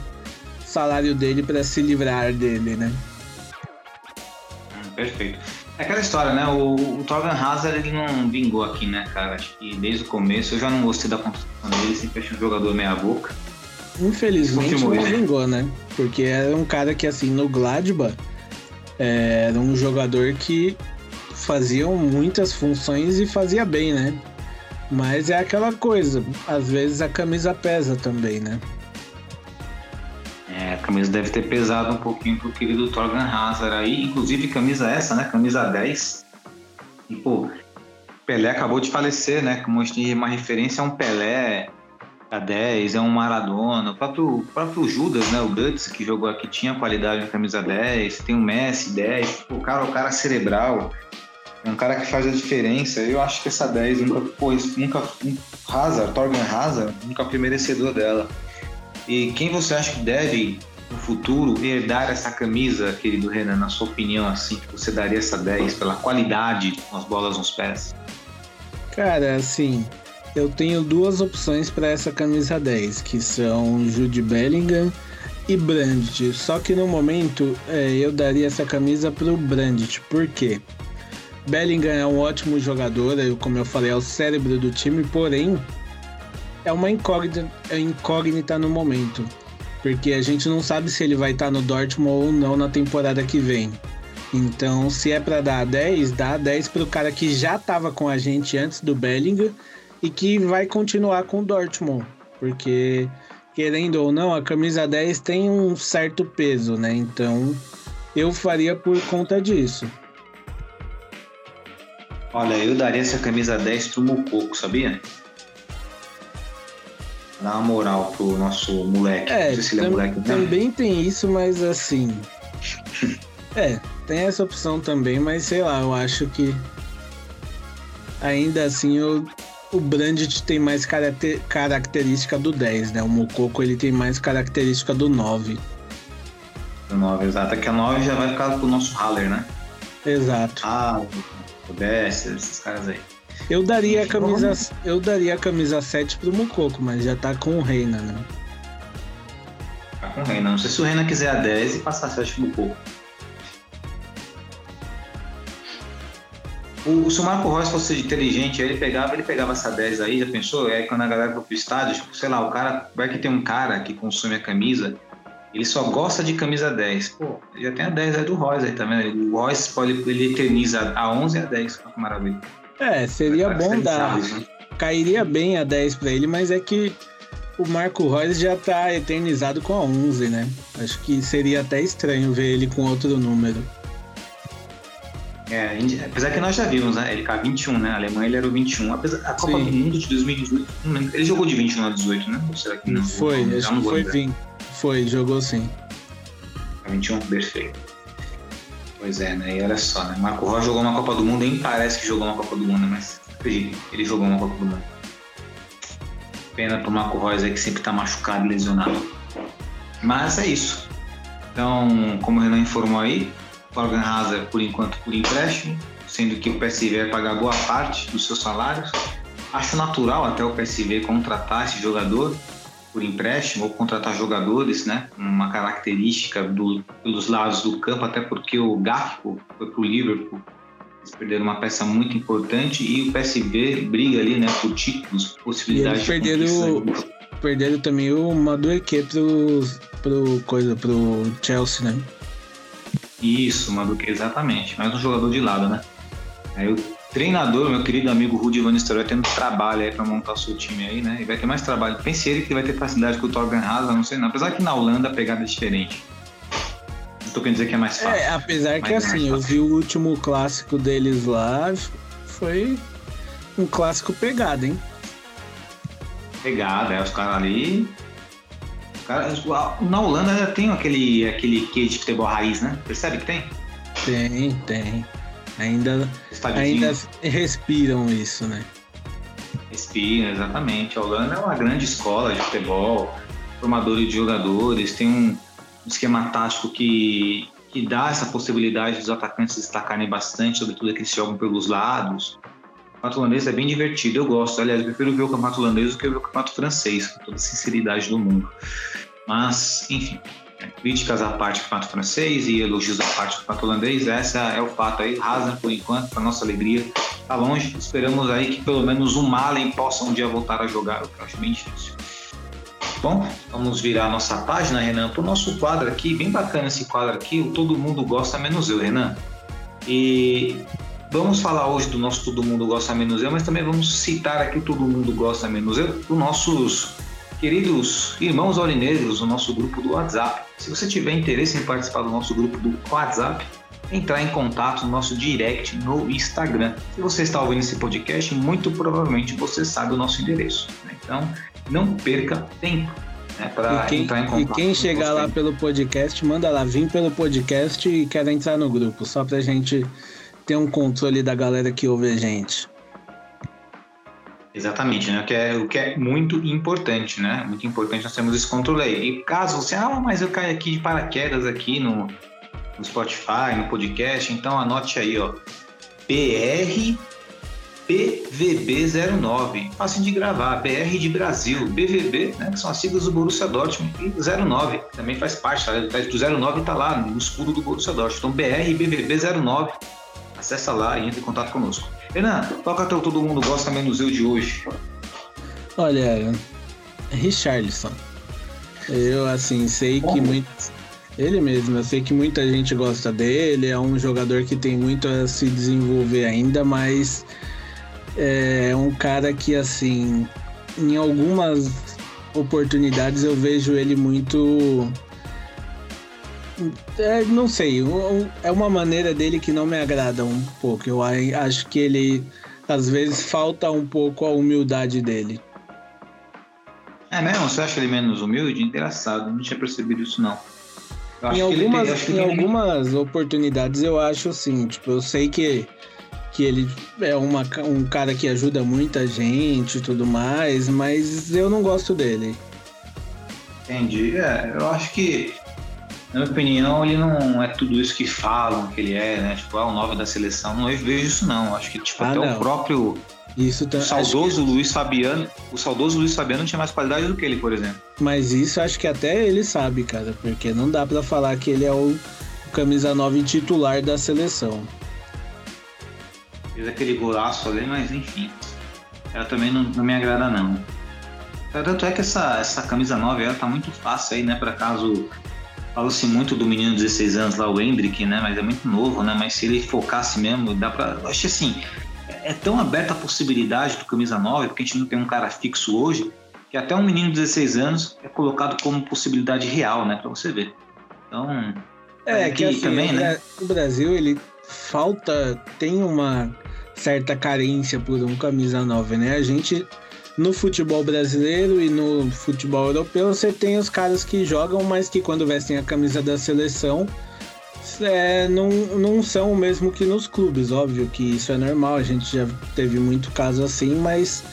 salário dele para se livrar dele, né? Perfeito. É aquela história, né? O, o Torgan Hazard ele não vingou aqui, né, cara? Acho que desde o começo eu já não gostei da construção dele, sempre achei um jogador meia-boca. Infelizmente não vingou, né? Porque era um cara que, assim, no Gladbach, é, era um jogador que fazia muitas funções e fazia bem, né? Mas é aquela coisa, às vezes a camisa pesa também, né? É, a camisa deve ter pesado um pouquinho pro querido Torgan Hazard aí, inclusive camisa essa, né? Camisa 10. E, pô, Pelé acabou de falecer, né? Como a gente tem uma referência, é um Pelé a 10, é um Maradona, o próprio, o próprio Judas, né? O Guts, que jogou aqui, tinha qualidade na camisa 10, tem o Messi 10, pô, o cara, o cara cerebral, é um cara que faz a diferença. Eu acho que essa 10 nunca, isso nunca, Hazard, Torgan Hazard, nunca foi merecedor dela. E quem você acha que deve, no futuro, herdar essa camisa, querido Renan, na sua opinião, assim, que você daria essa 10 pela qualidade com as bolas nos pés? Cara, assim, eu tenho duas opções para essa camisa 10, que são Jude Bellingham e Brandt. Só que no momento é, eu daria essa camisa pro Brandt, por quê? Bellingham é um ótimo jogador, como eu falei, é o cérebro do time, porém é uma incógnita, é incógnita no momento. Porque a gente não sabe se ele vai estar no Dortmund ou não na temporada que vem. Então, se é para dar 10, dá 10 pro cara que já tava com a gente antes do Bellingham e que vai continuar com o Dortmund. Porque, querendo ou não, a camisa 10 tem um certo peso, né? Então, eu faria por conta disso. Olha, eu daria essa camisa 10 pro Mococo, sabia? Dá uma moral pro nosso moleque. É, se é moleque, também tem isso, mas assim. É, tem essa opção também, mas sei lá, eu acho que. Ainda assim, o, o Brandt tem mais caracter- característica do 10, né? O Mococo ele tem mais característica do 9. O 9, exato. É que a 9 já vai ficar pro nosso Haller, né? Exato. Ah, o Bess, esses caras aí. Eu daria a camisa, eu daria a camisa 7 pro Mococo, mas já tá com o Reina, né? Tá com o Renan. Não sei se o Renan quiser a 10 e passar a 7 pro Mococo. O, se o Marco Reus fosse inteligente, ele pegava, ele pegava essa 10 aí, já pensou? É quando a galera for pro estádio, tipo, sei lá, o cara, vai que tem um cara que consome a camisa, ele só gosta de camisa 10. Pô, já tem a 10 aí do Royce aí, tá vendo? O Royce pode, ele eterniza a 11 e a 10, olha que maravilha. É, seria bom dar. né? Cairia bem a 10 pra ele, mas é que o Marco Reus já tá eternizado com a 11, né? Acho que seria até estranho ver ele com outro número. É, apesar que nós já vimos, né? Ele a 21, né? A Alemanha ele era o 21. Apesar, a Copa Sim. do Mundo de 2018, não lembro. ele jogou de 21 a 18, né? Ou será que não? foi, Já acho não que foi lembrar. 20. Foi, jogou sim. A 21, perfeito. Pois é, né? E olha só, né? Marco Rocha jogou uma Copa do Mundo, nem parece que jogou uma Copa do Mundo, né? mas acredito, ele jogou uma Copa do Mundo. Pena pro Marco Reus aí que sempre tá machucado e lesionado. Mas é isso. Então, como o Renan informou aí, Torgan Hazard por enquanto por empréstimo, sendo que o PSV vai pagar boa parte dos seus salários. Acho natural até o PSV contratar esse jogador por empréstimo ou contratar jogadores, né? Uma característica do, pelos lados do campo, até porque o Gakpo foi para o Liverpool, eles perderam uma peça muito importante e o PSV briga ali, né, por títulos, possibilidades E eles perderam de. Perderam também o Madueque pro, pro, coisa, pro Chelsea, né? Isso, Maduque, exatamente. Mais um jogador de lado, né? Aí o treinador, meu querido amigo Rudi Van Nistelrooy, tendo trabalho aí para montar o seu time aí, né? E vai ter mais trabalho. Pense ele que vai ter facilidade com o Torgan Hazard, não sei não. Apesar que na Holanda a pegada é diferente. Não tô querendo dizer que é mais fácil. É, apesar que é assim, eu vi o último clássico deles lá, foi um clássico pegado, hein? Pegada, é os caras ali. Na Holanda já tem aquele, aquele que de futebol raiz, né? Percebe que tem? Tem, tem. Ainda, ainda respiram isso, né? Respira, exatamente. A Holanda é uma grande escola de futebol, formadores de jogadores, tem um esquema tático que, que dá essa possibilidade dos atacantes se destacarem bastante, sobretudo aqueles que jogam pelos lados. O campeonato holandês é bem divertido, eu gosto. Aliás, eu prefiro ver o campeonato holandês do que ver o campeonato francês, com toda a sinceridade do mundo. Mas, enfim, né, críticas à parte do campeonato francês e elogios à parte do campeonato holandês, essa é o fato aí. Hazard, por enquanto, para nossa alegria, tá longe. Esperamos aí que pelo menos o Malen possa um dia voltar a jogar, o que eu acho bem difícil. Bom, vamos virar a nossa página, Renan, para o nosso quadro aqui. Bem bacana esse quadro aqui, o Todo Mundo Gosta Menos Eu, Renan. E vamos falar hoje do nosso Todo Mundo Gosta Menos Eu, mas também vamos citar aqui o Todo Mundo Gosta Menos Eu, dos nossos queridos irmãos aurinegros, o nosso grupo do WhatsApp. Se você tiver interesse em participar do nosso grupo do WhatsApp, entrar em contato no nosso direct no Instagram. Se você está ouvindo esse podcast, muito provavelmente você sabe o nosso endereço. né? Então, não perca tempo né, para E quem, entrar em e contato. quem chegar lá pelo podcast, manda lá, vim pelo podcast e quer entrar no grupo, só pra gente ter um controle da galera que ouve a gente. Exatamente, né? O que, é, o que é muito importante, né? Muito importante nós temos esse controle aí. E caso você, ah, mas eu caio aqui de paraquedas aqui no, no Spotify, no podcast, então anote aí, ó. BR PVB09. Fácil de gravar. BR de Brasil. BVB, né? Que são as siglas do Borussia Dortmund. E 09. Também faz parte, tá? Do 09 tá lá no escudo do Borussia Dortmund. Então, BR BVB09. Acessa lá e entre em contato conosco. Renan, qual que o teu Todo Mundo Gosta Menos Eu de hoje? Olha, Richarlison. Eu, assim, sei que Como? muito. Ele mesmo, eu sei que muita gente gosta dele, é um jogador que tem muito a se desenvolver ainda, mas é um cara que, assim, em algumas oportunidades eu vejo ele muito. É, não sei, é uma maneira dele que não me agrada um pouco. Eu acho que ele, às vezes, falta um pouco a humildade dele. É mesmo? Você acha ele menos humilde? Engraçado, não tinha percebido isso não. Em ele algumas, que em ele- algumas oportunidades eu acho assim, tipo, eu sei que, que ele é uma, um cara que ajuda muita gente e tudo mais, mas eu não gosto dele. Entendi. É, eu acho que, na minha opinião, ele não é tudo isso que falam que ele é, né? Tipo, ah, o 9 da seleção. Não vejo isso não. Acho que, tipo, Ah, até não. o próprio Isso tá, o saudoso Luiz Fabiano, o saudoso Luiz Fabiano tinha mais qualidade do que ele, por exemplo. mas isso acho que até ele sabe, cara, porque não dá pra falar que ele é o camisa 9 titular da seleção. Fez aquele golaço ali, mas enfim. Ela também não, não me agrada não. Tanto é que essa, essa camisa 9 ela tá muito fácil aí, né? Para caso. Fala-se muito do menino de 16 anos lá, o Hendrick, né? Mas é muito novo, né? Mas se ele focasse mesmo, dá pra. Eu acho que assim, é tão aberta a possibilidade do camisa 9, porque a gente não tem um cara fixo hoje, que até um menino de 16 anos é colocado como possibilidade real, né? Pra você ver. Então. É, que assim, também, né? O Brasil, ele falta. tem uma certa carência por um camisa 9, né? A gente no futebol brasileiro e no futebol europeu, você tem os caras que jogam, mas que quando vestem a camisa da seleção é, não, não são o mesmo que nos clubes. Óbvio que isso é normal, a gente já teve muito caso assim, mas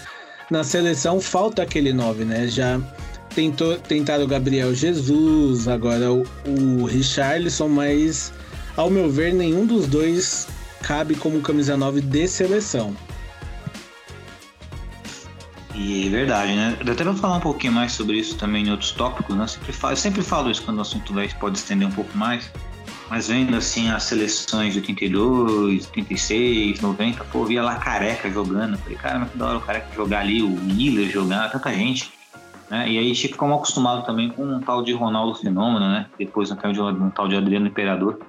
na seleção falta aquele 9, né? Já tentou, tentaram o Gabriel Jesus, agora o, o Richarlison, mas ao meu ver, nenhum dos dois cabe como camisa 9 de seleção. E é verdade, né? Eu até vou falar um pouquinho mais sobre isso também em outros tópicos, né? Eu sempre falo, eu sempre falo isso quando o assunto pode estender um pouco mais. Mas vendo assim as seleções de 82, 86, 90, pô, via lá careca jogando. Falei, cara, mas que da hora o careca jogar ali, o Miller jogar, tanta gente. Né? E aí a gente fica como acostumado também com um tal de Ronaldo Fenômeno, né? Depois um tal de, um tal de Adriano Imperador.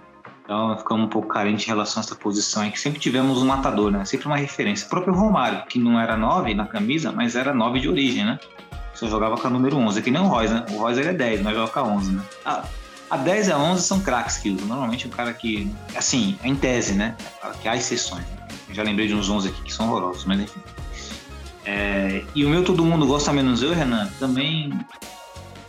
Então ficamos um pouco carentes em relação a essa posição aí, que sempre tivemos um matador, né? Sempre uma referência. O próprio Romário, que não era 9 na camisa, mas era 9 de origem, né? Só jogava com a número 11, é que nem o Royce, né? O Royce ele é 10, mas joga com a 11, né? Ah, a 10 e a 11 são craques que usam. Normalmente o cara que, assim, em tese, né? Que há exceções. Já lembrei de uns 11 aqui que são horrorosos, mas enfim. É, e o meu todo mundo gosta menos eu, Renan, também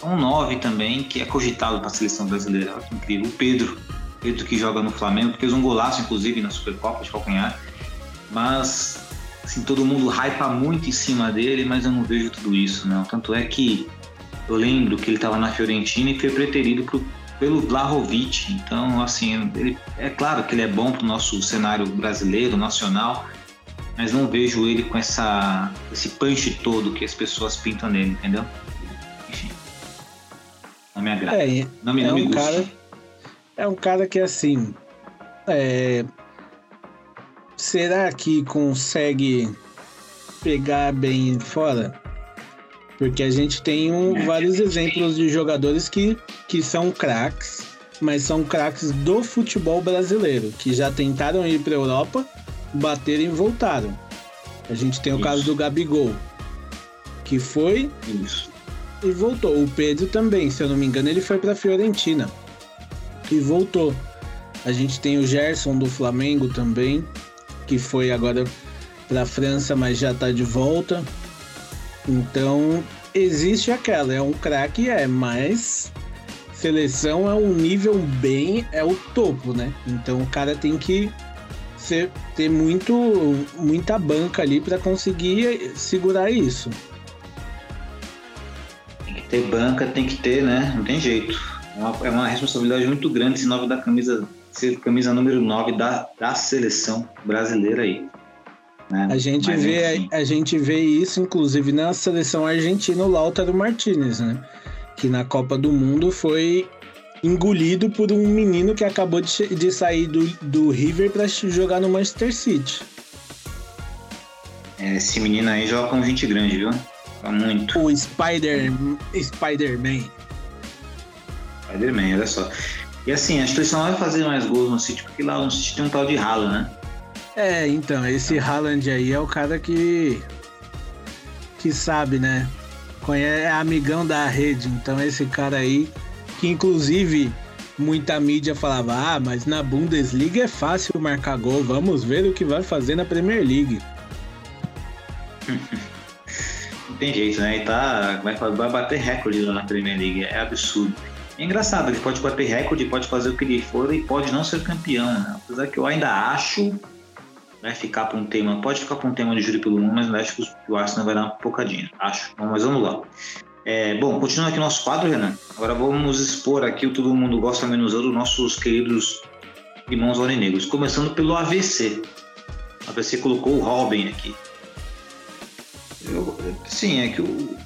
é um 9 também, que é cogitado para a seleção brasileira. Olha que incrível. O Pedro, Pedro que joga no Flamengo, fez um golaço, inclusive, na Supercopa de calcanhar. Mas, assim, todo mundo hypa muito em cima dele, mas eu não vejo tudo isso, não. Tanto é que eu lembro que ele estava na Fiorentina e foi preterido pro, pelo Vlahovic. Então, assim, ele, é claro que ele é bom para o nosso cenário brasileiro, nacional, mas não vejo ele com essa, esse punch todo que as pessoas pintam nele, entendeu? Enfim. Não me agrada. É, não me, é não um me gusta. cara é um cara que assim. É... Será que consegue pegar bem fora? Porque a gente tem um, É, vários exemplos de jogadores que, que são craques, mas são craques do futebol brasileiro, que já tentaram ir para Europa, bateram e voltaram. A gente tem o caso Isso. do Gabigol, que foi Isso. e voltou. O Pedro também, se eu não me engano, ele foi para Fiorentina e voltou. A gente tem o Gerson do Flamengo também, que foi agora para França, mas já tá de volta. Então, existe aquela, é um craque, é, mas seleção é um nível bem, é o topo, né? Então o cara tem que ser, ter muito, muita banca ali para conseguir segurar isso. Tem que ter banca, tem que ter, né? Não tem jeito. É uma, é uma responsabilidade muito grande esse 9 da camisa, ser camisa número 9 da, da seleção brasileira aí. né? A gente, Mas, vê, enfim, a gente vê isso, inclusive, na seleção argentina, o Lautaro Martinez, né? Que na Copa do Mundo foi engolido por um menino que acabou de, de sair do, do River para jogar no Manchester City. é, esse menino aí joga com gente grande, viu? Joga muito. O Spider, Spider-Man. Spider-Man, olha só. E assim, acho que ele só não vai fazer mais gols no City, porque lá no City tem um tal de Haaland, né? É, então, esse Haaland aí é o cara que. que sabe, né? Conhece, é amigão da rede. Então, esse cara aí, que inclusive muita mídia falava: ah, mas na Bundesliga é fácil marcar gol, vamos ver o que vai fazer na Premier League. Não tem jeito, né? Ele tá, vai, vai bater recorde lá na Premier League, é absurdo. É engraçado, ele pode bater recorde, pode fazer o que ele for e pode não ser campeão, né? Apesar que eu ainda acho, vai ficar para um tema, pode ficar para um tema de júri pelo mundo, mas eu acho que o Arsenal vai dar uma pocadinha, acho. Mas vamos lá. É, bom, continuando aqui nosso quadro, Renan. Agora vamos expor aqui o Todo Mundo Gosta Menos Eu dos nossos queridos irmãos aurinegros. Começando pelo AVC. O AVC colocou o Robin aqui. Eu- sim, é que o.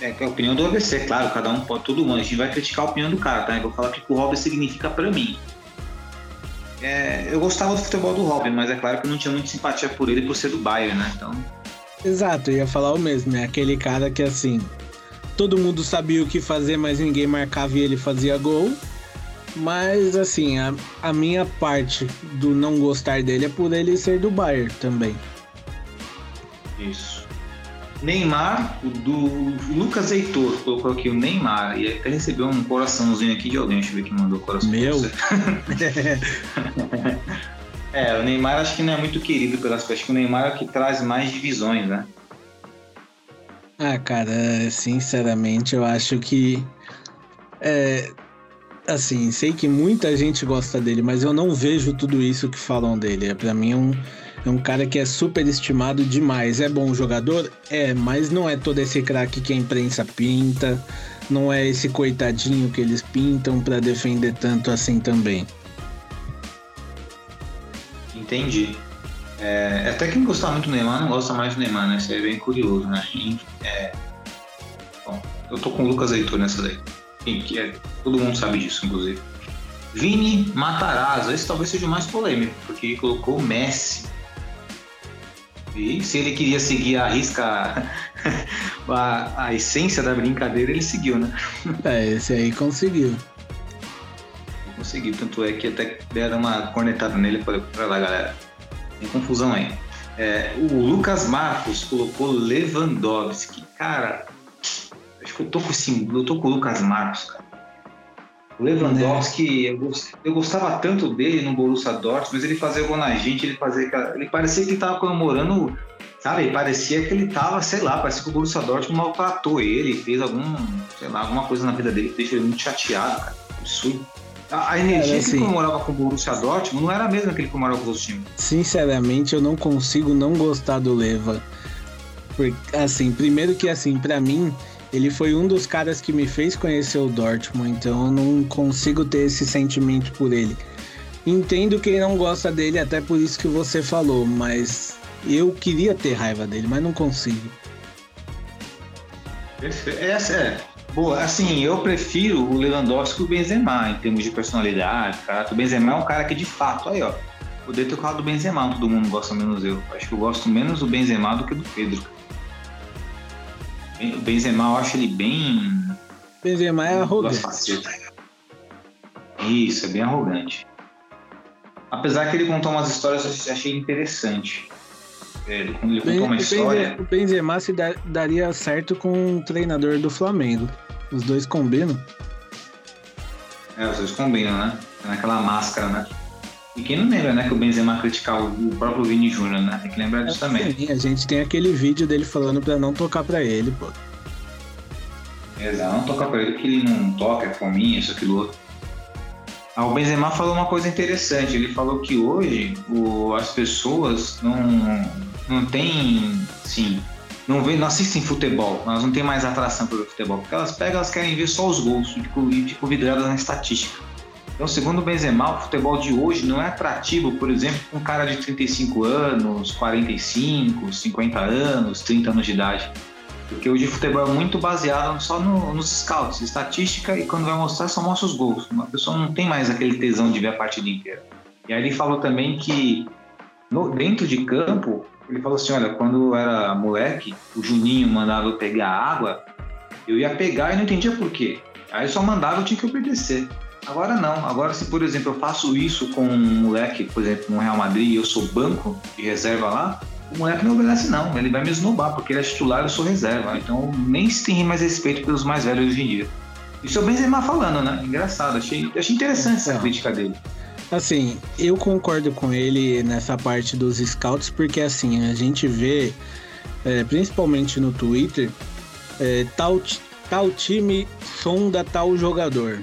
É que a opinião do AVC, claro, cada um pode, todo mundo. A gente vai criticar a opinião do cara, tá? Eu vou falar o que o Robin significa pra mim. é, eu gostava do futebol do Robin, mas é claro que eu não tinha muita simpatia por ele por ser do Bayern, né? Então, Exato, eu ia falar o mesmo. É aquele cara que assim. Todo mundo sabia o que fazer, mas ninguém marcava e ele fazia gol. Mas assim, a, a minha parte do não gostar dele é por ele ser do Bayern também. isso. Neymar, o do Lucas Heitor, colocou aqui o Neymar e até recebeu um coraçãozinho aqui de alguém, deixa eu ver quem mandou o coração. Meu? É, o Neymar acho que não é muito querido pelas pessoas. Acho que o Neymar é o que traz mais divisões, né? Ah, cara, sinceramente, eu acho que. É. Assim, sei que muita gente gosta dele, mas eu não vejo tudo isso que falam dele. É, Pra mim, é um, é um cara que é super estimado demais. É bom jogador? É, mas não é todo esse craque que a imprensa pinta. Não é esse coitadinho que eles pintam pra defender tanto assim também. Entendi. É, até quem gostava muito do Neymar não gosta mais do Neymar, né? Isso é bem curioso, né? É, bom, eu tô com o Lucas Heitor nessa daí. Que é? Todo mundo sabe disso, inclusive. Vini Matarazzo, esse talvez seja o mais polêmico, porque ele colocou Messi. E se ele queria seguir a risca, a, a essência da brincadeira, ele seguiu, né? É, esse aí conseguiu. Conseguiu, tanto é que até deram uma cornetada nele para pra lá, galera. Tem confusão aí. É, o Lucas Marcos colocou Lewandowski. Cara, acho que eu tô com esse. Eu tô com o Lucas Marcos, cara. O Lewandowski, eu, gos- eu gostava tanto dele no Borussia Dortmund, mas ele fazia gol na gente, ele fazia. aquela- Ele parecia que ele tava comemorando. Sabe, parecia que ele tava, sei lá, parecia que o Borussia Dortmund maltratou ele, fez algum, sei lá, alguma coisa na vida dele que deixou ele muito chateado, cara. Absurdo. A, a energia que assim- ele comemorava com o Borussia Dortmund não era a mesma que ele comemorava com os times. Sinceramente, eu não consigo não gostar do Leva. Porque, assim, primeiro que, assim, pra mim, ele foi um dos caras que me fez conhecer o Dortmund, então eu não consigo ter esse sentimento por ele. Entendo quem não gosta dele, até por isso que você falou, mas eu queria ter raiva dele, mas não consigo. Perfeito. Essa é. Boa, assim, eu prefiro o Lewandowski que o Benzema, em termos de personalidade, caráter. O Benzema é um cara que, de fato, aí, ó, poderia ter falado do Benzema, todo mundo gosta menos eu. Acho que eu gosto menos do Benzema do que do Pedro. O Benzema, eu acho ele bem... Benzema é arrogante. Isso, é bem arrogante. Apesar que ele contou umas histórias que eu achei interessante. É, quando ele contou uma história... O Benzema se dar- daria certo com o treinador do Flamengo. Os dois combinam. É, os dois combinam, né? Naquela máscara, né? E quem não lembra, né, que o Benzema criticava o próprio Vini Júnior, né? Tem que lembrar disso também. Sim, a gente tem aquele vídeo dele falando pra não tocar pra ele, pô. Exato, não toca pra ele que ele não toca, é fominha, isso, aquilo outro. Ah, o Benzema falou uma coisa interessante, ele falou que hoje o- as pessoas não, não têm, sim, não, vê, não assistem futebol, elas não têm mais atração pelo futebol, porque elas pegam, elas querem ver só os gols, e tipo vidradas na estatística. Então, segundo o Benzema, o futebol de hoje não é atrativo, por exemplo, com um cara de 35 anos, 45, 50 anos, 30 anos de idade. Porque hoje o futebol é muito baseado só no- nos scouts, estatística, e quando vai mostrar só mostra os gols. A pessoa não tem mais aquele tesão de ver a partida inteira. E aí ele falou também que no- dentro de campo, ele falou assim, olha, quando eu era moleque, o Juninho mandava eu pegar água, eu ia pegar e não entendia por quê. Aí só mandava eu tinha que obedecer. Agora não. Agora se, por exemplo, eu faço isso com um moleque, por exemplo, no Real Madrid, e eu sou banco de reserva lá, o moleque não obedece não, ele vai me esnobar, porque ele é titular eu sou reserva. Então nem se tem mais respeito pelos mais velhos hoje em dia. Isso é o Benzema falando, né? Engraçado, achei, achei interessante essa Então. crítica dele. Assim, eu concordo com ele nessa parte dos scouts, porque assim, a gente vê, é, principalmente no Twitter, é, tal, tal time sonda tal jogador.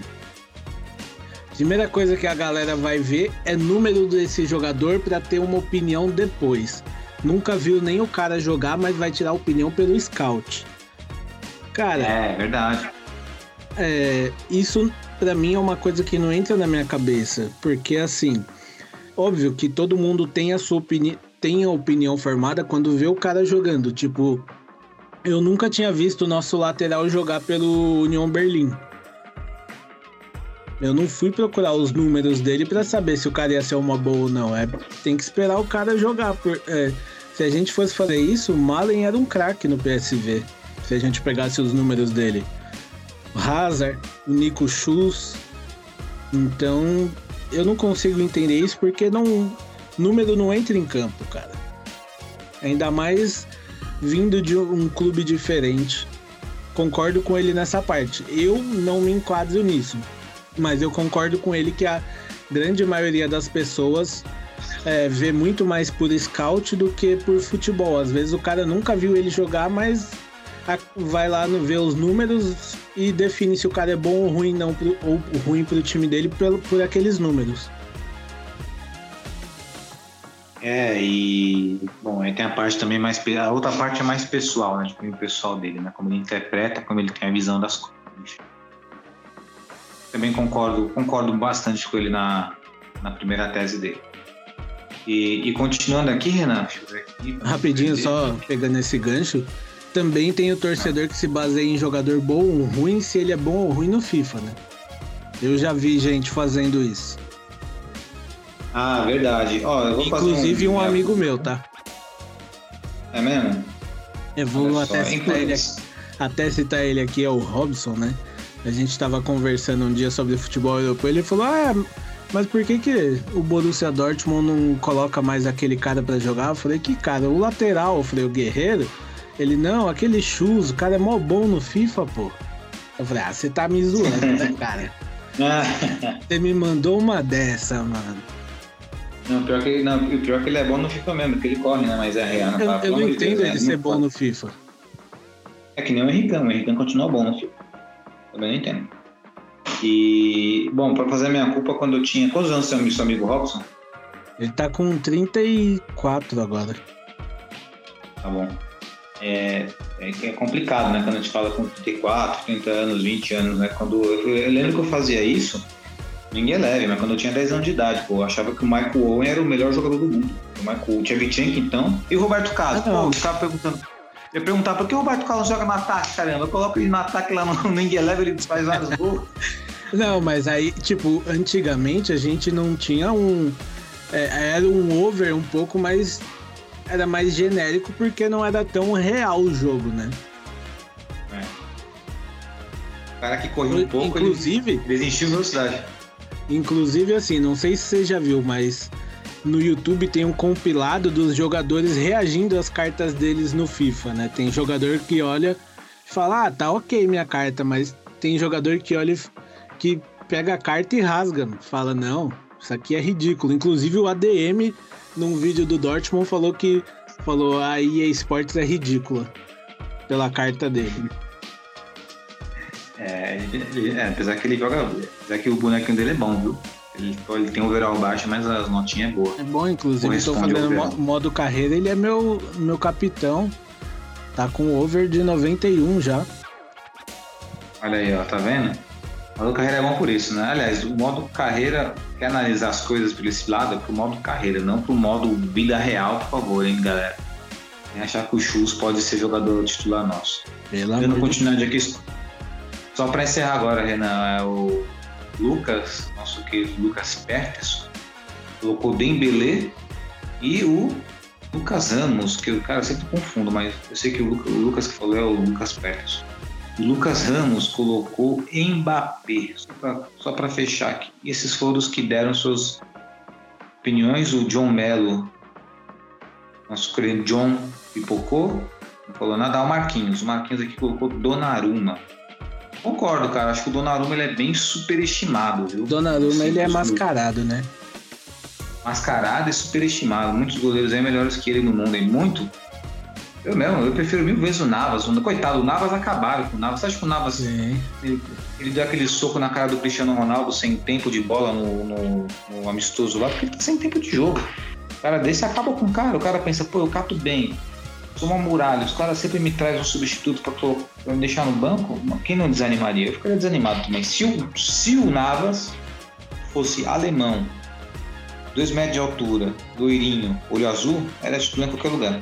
Primeira coisa que a galera vai ver é número desse jogador para ter uma opinião depois. Nunca viu nem o cara jogar, mas vai tirar opinião pelo scout. Cara, É, verdade. é, isso pra mim é uma coisa que não entra na minha cabeça, porque assim, óbvio que todo mundo tem a sua opinião, tem a opinião formada quando vê o cara jogando, tipo, eu nunca tinha visto o nosso lateral jogar pelo União Berlim. Eu não fui procurar os números dele para saber se o cara ia ser uma boa ou não. É, tem que esperar o cara jogar. Por, é, se a gente fosse fazer isso, o Malen era um craque no PSV. Se a gente pegasse os números dele. O Hazard, o Nico Schultz. Então, eu não consigo entender isso porque não número não entra em campo, cara. Ainda mais vindo de um clube diferente. Concordo com ele nessa parte. Eu não me enquadro nisso. Mas eu concordo com ele que a grande maioria das pessoas é, vê muito mais por scout do que por futebol. Às vezes o cara nunca viu ele jogar, mas a, vai lá no ver os números e define se o cara é bom ou ruim não pro, ou ruim para o time dele por, por aqueles números. É, e bom, aí tem a parte também mais. A outra parte é mais pessoal, né? Tipo, o pessoal dele, né? Como ele interpreta, como ele tem a visão das coisas. Também concordo, concordo bastante com ele na, na primeira tese dele. E, e continuando aqui, Renan, aqui, rapidinho, só pegando esse gancho, também tem o torcedor que se baseia em jogador bom ou ruim, se ele é bom ou ruim no FIFA, né? Eu já vi gente fazendo isso. Ah, verdade. Ó, Inclusive um, um amigo meu, tá? É mesmo? Eu vou até citar, ele, até citar ele aqui, é o Robson, né? A gente tava conversando um dia sobre futebol europeu, ele falou, ah, mas por que que o Borussia Dortmund não coloca mais aquele cara para jogar? Eu falei, que cara? O lateral, eu falei, o Guerreiro? Ele, não, aquele Chus, o cara é mó bom no FIFA, pô. Eu falei, ah, você tá me zoando, né, cara? Você me mandou uma dessa, mano. Não, pior que, não, o pior que ele é bom no FIFA mesmo, porque ele corre, né? Mas é real. Eu, eu não entendo Deus, ele é ser bom no FIFA. É que nem o Henricão, o Henricão continua bom no FIFA. Também não entendo. E, bom, pra fazer a minha culpa, quando eu tinha. Quantos anos tem o seu amigo Robson? Ele tá com 34 agora. Tá bom. É, é, é, complicado, né? Quando a gente fala com 34, 30 anos, 20 anos, né? Quando eu, eu lembro que eu fazia isso Ninguém é leve, mas quando eu tinha 10 anos de idade, pô, eu achava que o Michael Owen era o melhor jogador do mundo. O Michael o Tchevchenko, então. E o Roberto Carlos? Ah, pô, eu ficava perguntando. Eu ia perguntar por que o Roberto Carlos joga no ataque, caramba? Eu coloco ele no ataque lá no, no Leve, ele faz vários gols. Não, mas aí, tipo, antigamente a gente não tinha um. É, era um over um pouco mais. Era mais genérico porque não era tão real o jogo, né? É. O cara que corria um pouco, Inclusive, ele, ele velocidade. Inclusive, assim, não sei se você já viu, mas no YouTube tem um compilado dos jogadores reagindo às cartas deles no FIFA, né? Tem jogador que olha e fala, ah, tá ok minha carta, mas tem jogador que olha que pega a carta e rasga, fala, não, isso aqui é ridículo. Inclusive o ADM, num vídeo do Dortmund, falou que falou a EA Sports é ridícula pela carta dele. É, é, apesar que ele joga. Apesar que o bonequinho dele é bom, viu? Ele, ele tem overall baixo, mas as notinhas é boa. É bom, inclusive, estou fazendo modo carreira, ele é meu, meu capitão. Tá com over de 91 já. Olha aí, ó, tá vendo? O modo carreira é bom por isso, né? Aliás, o modo carreira, quer analisar as coisas por esse lado, é pro modo carreira, não pro modo vida real, por favor, hein, galera. Tem achar que o Chus pode ser jogador titular nosso. Pela Dando continuidade aqui, só para encerrar agora, Renan, é o Lucas, nosso querido Lucas Pertes, colocou Dembele e o Lucas Ramos, que o cara sempre confundo, mas eu sei que o, Lucas que falou é o Lucas Pertes. O Lucas Ramos colocou Mbappé, só para fechar aqui. E esses foram os que deram suas opiniões. O John Mello, nosso querido John, pipocou, não falou nada. O Marquinhos, o Marquinhos aqui colocou Donnarumma. Concordo, cara. Acho que o Donnarumma ele é bem superestimado, viu? Donnarumma ele é mascarado, né? Mascarado e superestimado. Muitos goleiros aí melhores que ele no mundo, hein? Muito. Eu mesmo, eu prefiro mil vezes o Navas. Coitado, o Navas acabaram com o Navas. Você acha que o Navas ele, ele, deu aquele soco na cara do Cristiano Ronaldo sem tempo de bola no, no, no amistoso lá? Porque ele tá sem tempo de jogo. O cara desse acaba com o cara. O cara pensa, pô, eu cato bem uma muralha, os caras sempre me trazem um substituto para me deixar no banco, quem não desanimaria? Eu ficaria desanimado também. Se o, se o Navas fosse alemão, dois metros de altura, loirinho, olho azul, era titular em qualquer lugar.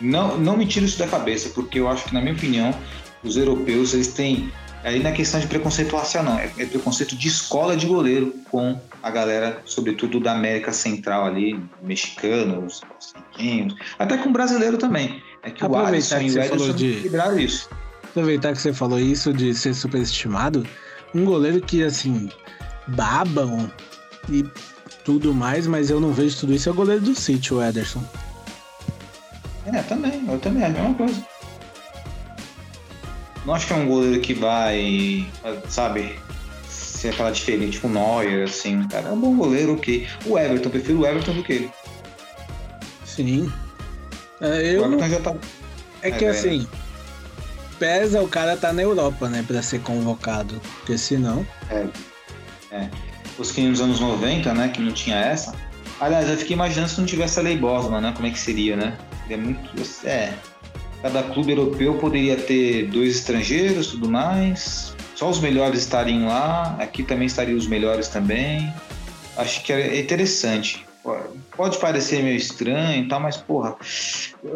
Não, não me tiro isso da cabeça, porque eu acho que, na minha opinião, os europeus eles têm Aí não é questão de preconceito racial, não. É, é preconceito de escola de goleiro com a galera, sobretudo da América Central ali, mexicanos, mexicanos, até com brasileiro também. É que o Alisson que e o Ederson de- equilibraram isso. Aproveitar que você falou isso de ser superestimado, um goleiro que, assim, babam e tudo mais, mas eu não vejo tudo isso, é o goleiro do City, o Ederson. É, também, eu também, é a mesma coisa. Não acho que é um goleiro que vai, sabe, ser aquela diferente, tipo o Neuer, assim, cara. É um bom goleiro, ok. O Everton, eu prefiro o Everton do que ele. Sim. É, O eu não- Everton já tá. É que É, assim, pesa o cara tá na Europa, né, pra ser convocado. Porque senão. Os que nos anos 90, né, que não tinha essa. Aliás, eu fiquei imaginando se não tivesse a Lei Bosman, né, como é que seria, né? É muito. É. Cada clube europeu poderia ter dois estrangeiros tudo mais. Só os melhores estariam lá. Aqui também estariam os melhores também. Acho que é interessante. Pode parecer meio estranho e tal, mas, porra,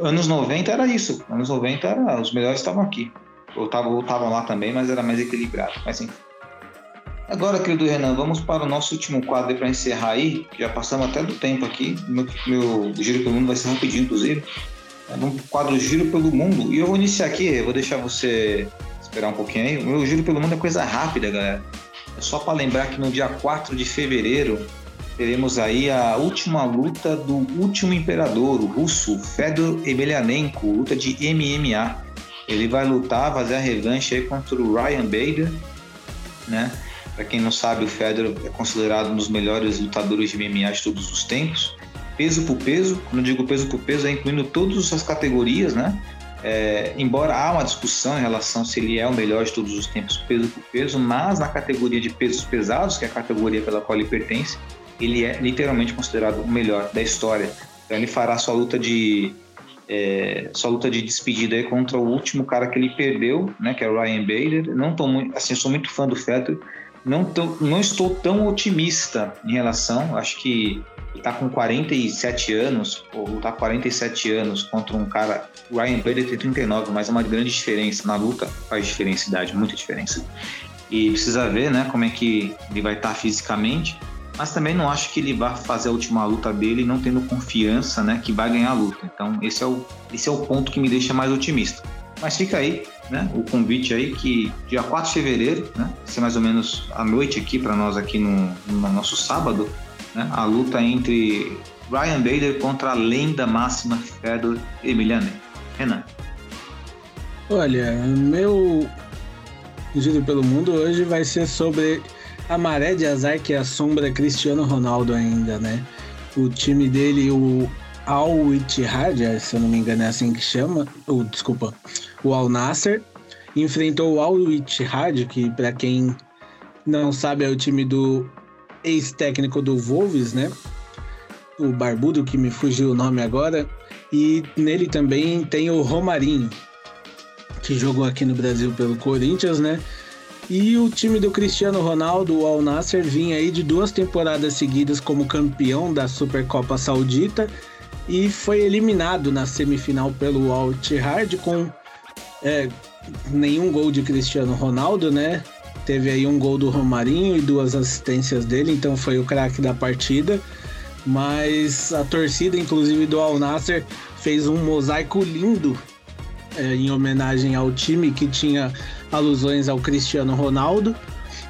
anos 90 era isso. Anos 90 era, os melhores estavam aqui. Ou estavam lá também, mas era mais equilibrado. Mas enfim. Agora, querido Renan, vamos para o nosso último quadro para encerrar aí. Já passamos até do tempo aqui. Meu, meu giro pelo mundo vai ser rapidinho, inclusive. É, Vamos pro quadro Giro pelo Mundo. E eu vou iniciar aqui, vou deixar você esperar um pouquinho aí. O meu Giro pelo Mundo é coisa rápida, galera. É só para lembrar que no dia 4 de fevereiro teremos aí a última luta do último imperador, o russo Fedor Emelianenko, luta de MMA. Ele vai lutar, fazer a revanche aí contra o Ryan Bader, né? Para quem não sabe, o Fedor é considerado um dos melhores lutadores de MMA de todos os tempos. Peso por peso, quando eu digo peso por peso, é incluindo todas as categorias, né? É, embora há uma discussão em relação se ele é o melhor de todos os tempos, peso por peso, mas na categoria de pesos pesados, que é a categoria pela qual ele pertence, ele é literalmente considerado o melhor da história. Então ele fará sua luta de é, sua luta de despedida contra o último cara que ele perdeu, né, que é o Ryan Bader. Não tô muito, assim, sou muito fã do Fedor. Não, tô, não estou tão otimista em relação. Acho que tá com 47 anos, ou tá 47 anos contra um cara. O Ryan Bader tem 39, mas é uma grande diferença na luta. Faz diferença, idade, muita diferença. E precisa ver, né, como é que ele vai estar fisicamente. Mas também não acho que ele vá fazer a última luta dele não tendo confiança, né, que vai ganhar a luta. Então esse é o, esse é o ponto que me deixa mais otimista. Mas fica aí, né, o convite aí que dia 4 de fevereiro, né, vai ser mais ou menos à noite aqui para nós aqui no, no nosso sábado, né, a luta entre Ryan Bader contra a lenda máxima Fedor Emelianenko. Renan. Olha, meu giro pelo mundo hoje vai ser sobre a maré de azar que assombra Cristiano Ronaldo ainda, né? O time dele, o Al Ittihad, se eu não me engano é assim que chama, ou desculpa, o Al Nasser, enfrentou o Al Ittihad, que para quem não sabe é o time do ex-técnico do Wolves, né? O Barbudo, que me fugiu o nome agora, e nele também tem o Romarinho, que jogou aqui no Brasil pelo Corinthians, né? E o time do Cristiano Ronaldo, o Al Nasser, vinha aí de duas temporadas seguidas como campeão da Supercopa Saudita e foi eliminado na semifinal pelo Al Ittihad com é, nenhum gol de Cristiano Ronaldo, né? Teve aí um gol do Romarinho e duas assistências dele, então foi o craque da partida. Mas a torcida, inclusive do Al Nasser, fez um mosaico lindo é, em homenagem ao time que tinha alusões ao Cristiano Ronaldo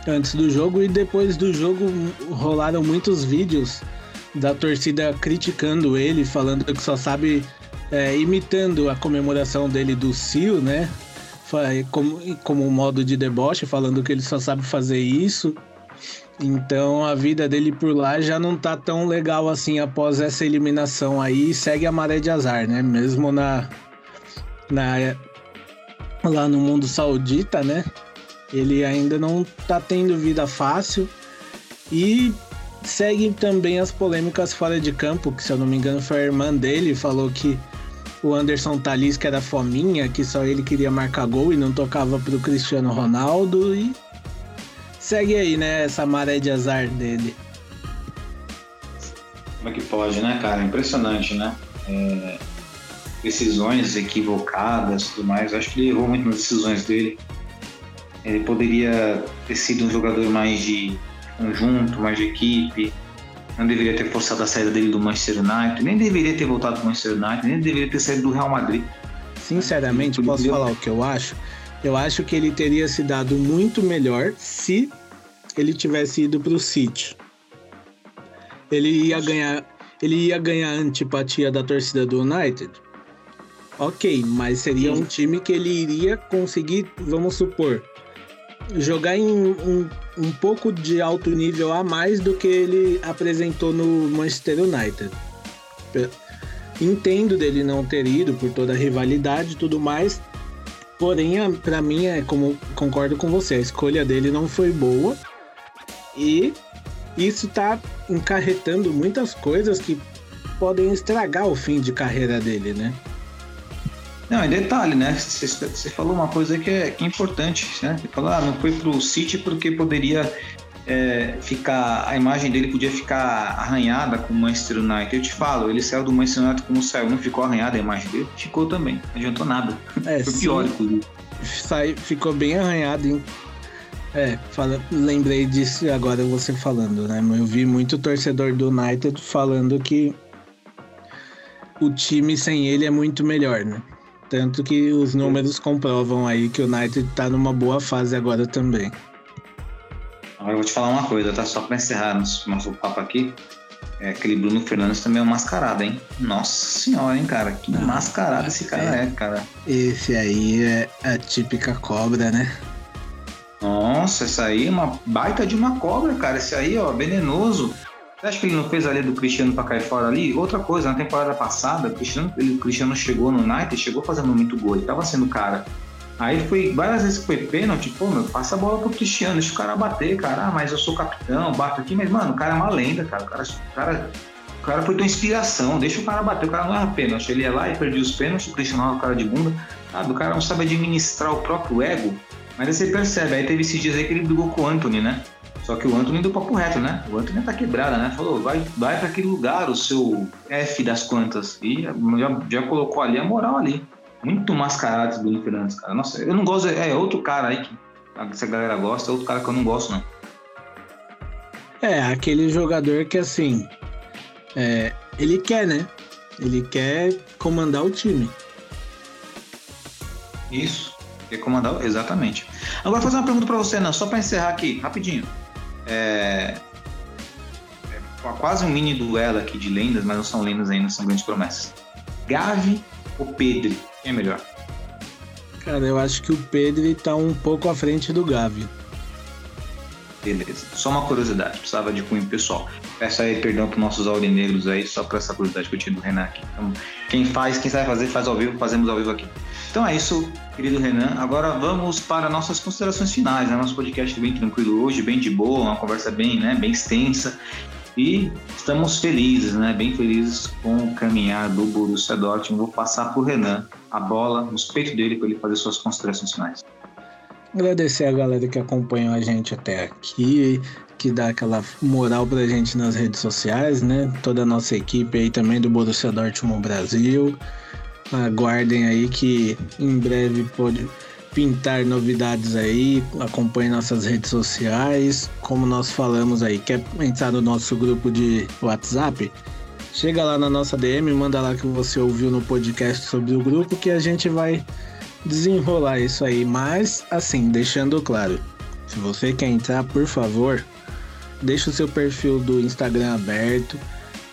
antes do jogo e depois do jogo rolaram muitos vídeos da torcida criticando ele, falando que só sabe é, imitando a comemoração dele do Cio, né? Como, como um modo de deboche, falando que ele só sabe fazer isso. Então a vida dele por lá já não tá tão legal assim após essa eliminação aí. Segue a maré de azar, né? Mesmo na, na lá no mundo saudita, né? Ele ainda não tá tendo vida fácil e segue também as polêmicas fora de campo, que se eu não me engano foi a irmã dele, falou que o Anderson Talisca era fominha, que só ele queria marcar gol e não tocava pro Cristiano Ronaldo e segue aí, né, essa maré de azar dele. Como é que pode, né, cara? Impressionante, né? É decisões equivocadas tudo mais. Acho que ele errou muito nas decisões dele. Ele poderia ter sido um jogador mais de conjunto, mais de equipe. Não deveria ter forçado a saída dele do Manchester United, nem deveria ter voltado do Manchester United, nem deveria ter saído do Real Madrid. Sinceramente, posso falar o que eu acho? Eu acho que ele teria se dado muito melhor se ele tivesse ido para o City. Ele ia ganhar, ele ia ganhar antipatia da torcida do United. Ok, mas seria um time que ele iria conseguir, vamos supor, jogar em um, um pouco de alto nível a mais do que ele apresentou no Manchester United. Entendo dele não ter ido por toda a rivalidade e tudo mais, porém, para mim, é como concordo com você, a escolha dele não foi boa e isso tá encarretando muitas coisas que podem estragar o fim de carreira dele, né? Não, em detalhe, né? Você falou uma coisa que é, que é importante, né? Você falou, ah, não foi pro City porque poderia é, ficar, a imagem dele podia ficar arranhada com o Manchester United. Eu te falo, ele saiu do Manchester United como saiu, não ficou arranhada a imagem dele? Ficou também, não adiantou nada. É, foi pior, inclusive. Sai, ficou bem arranhado, hein? É, fala, lembrei disso agora você falando, né? Eu vi muito torcedor do United falando que o time sem ele é muito melhor, né? Tanto que os números comprovam aí que o United tá numa boa fase agora também. Agora eu vou te falar uma coisa, tá? Só para encerrar nosso, nosso papo aqui. É, aquele Bruno Fernandes também é um mascarado, hein? Nossa senhora, hein, cara? Que ah, mascarado esse cara é, é, cara. Esse aí é a típica cobra, né? Nossa, essa aí é uma baita de uma cobra, cara. Esse aí, ó, venenoso. Você acha que ele não fez ali do Cristiano para cair fora ali? Outra coisa, na temporada passada, o Cristiano, ele, o Cristiano chegou no United, chegou fazendo muito gol, ele tava sendo cara. Aí foi várias vezes que foi pênalti, pô, meu, passa a bola pro Cristiano, deixa o cara bater, cara. Ah, mas eu sou capitão, bato aqui, mas, mano, o cara é uma lenda, cara. O cara, o cara, o cara foi tua inspiração, deixa o cara bater, o cara não erra pênalti. Ele ia lá e perdia os pênaltis, o Cristiano o cara de bunda, sabe? O cara não sabe administrar o próprio ego. Mas aí você percebe, aí teve esses dias aí que ele brigou com o Anthony, né? Só que o Anthony deu papo reto, né? O Anthony tá quebrado, né? Falou, vai, vai para aquele lugar, o seu F das quantas. E já, já colocou ali a moral ali. Muito mascarado esse Bruno Fernandes, cara. Nossa, eu não gosto. É outro cara aí que essa galera gosta, é outro cara que eu não gosto, não. É, aquele jogador que assim. É, ele quer, né? Ele quer comandar o time. Isso. Quer comandar, exatamente. Agora, vou fazer uma pergunta para você, não, só para encerrar aqui, rapidinho. É, é quase um mini duelo aqui de lendas, mas não são lendas ainda, são grandes promessas. Gavi ou Pedro? Quem é melhor? Cara, eu acho que o Pedro tá um pouco à frente do Gavi. Beleza. Só uma curiosidade, precisava de cunho pessoal. Peço aí perdão para nossos aurinegros aí, só para essa curiosidade que eu tinha do Renan aqui. Então, quem faz, quem sabe fazer, faz ao vivo, fazemos ao vivo aqui. Então é isso, querido Renan. Agora vamos para nossas considerações finais. Né? Nosso podcast bem tranquilo hoje, bem de boa, uma conversa bem, né, bem extensa. E estamos felizes, né? Bem felizes com o caminhar do Borussia Dortmund. Vou passar para o Renan a bola nos peitos dele para ele fazer suas considerações finais. Agradecer a galera que acompanhou a gente até aqui, que dá aquela moral pra gente nas redes sociais, né? Toda a nossa equipe aí também do Borussia Dortmund Brasil. Aguardem aí que em breve pode pintar novidades aí. Acompanhe nossas redes sociais. Como nós falamos aí, quer entrar no nosso grupo de WhatsApp? Chega lá na nossa DM, manda lá que você ouviu no podcast sobre o grupo que a gente vai desenrolar isso aí. Mas, assim, deixando claro, se você quer entrar, por favor, deixa o seu perfil do Instagram aberto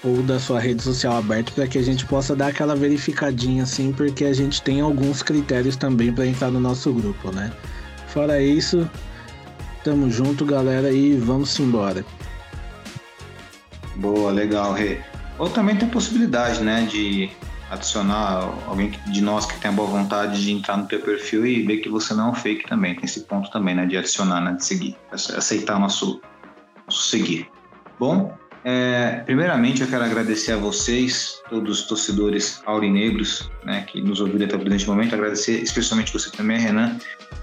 ou da sua rede social aberto para que a gente possa dar aquela verificadinha assim, porque a gente tem alguns critérios também para entrar no nosso grupo, né? Fora isso, tamo junto, galera, e vamos embora. Boa, legal, Rê. Ou também tem a possibilidade, né, de adicionar alguém de nós que tem a boa vontade de entrar no teu perfil e ver que você não é um fake também. Tem esse ponto também, né, de adicionar, né, de seguir, aceitar nosso, nosso seguir. Bom, é, primeiramente, eu quero agradecer a vocês, todos os torcedores aurinegros, né, que nos ouviram até o presente momento. Agradecer especialmente você também, Renan,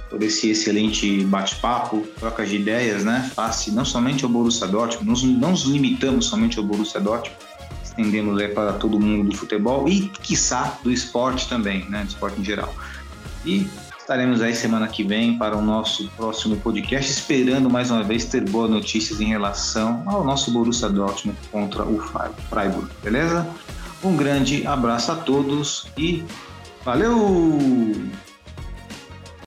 por esse excelente bate-papo, troca de ideias, né, face não somente ao Borussia Dortmund, não nos limitamos somente ao Borussia Dortmund, estendemos aí para todo mundo do futebol e, quiçá, do esporte também, né, do esporte em geral. E Estaremos aí semana que vem para o nosso próximo podcast, esperando mais uma vez ter boas notícias em relação ao nosso Borussia Dortmund contra o Freiburg, beleza? Um grande abraço a todos e valeu!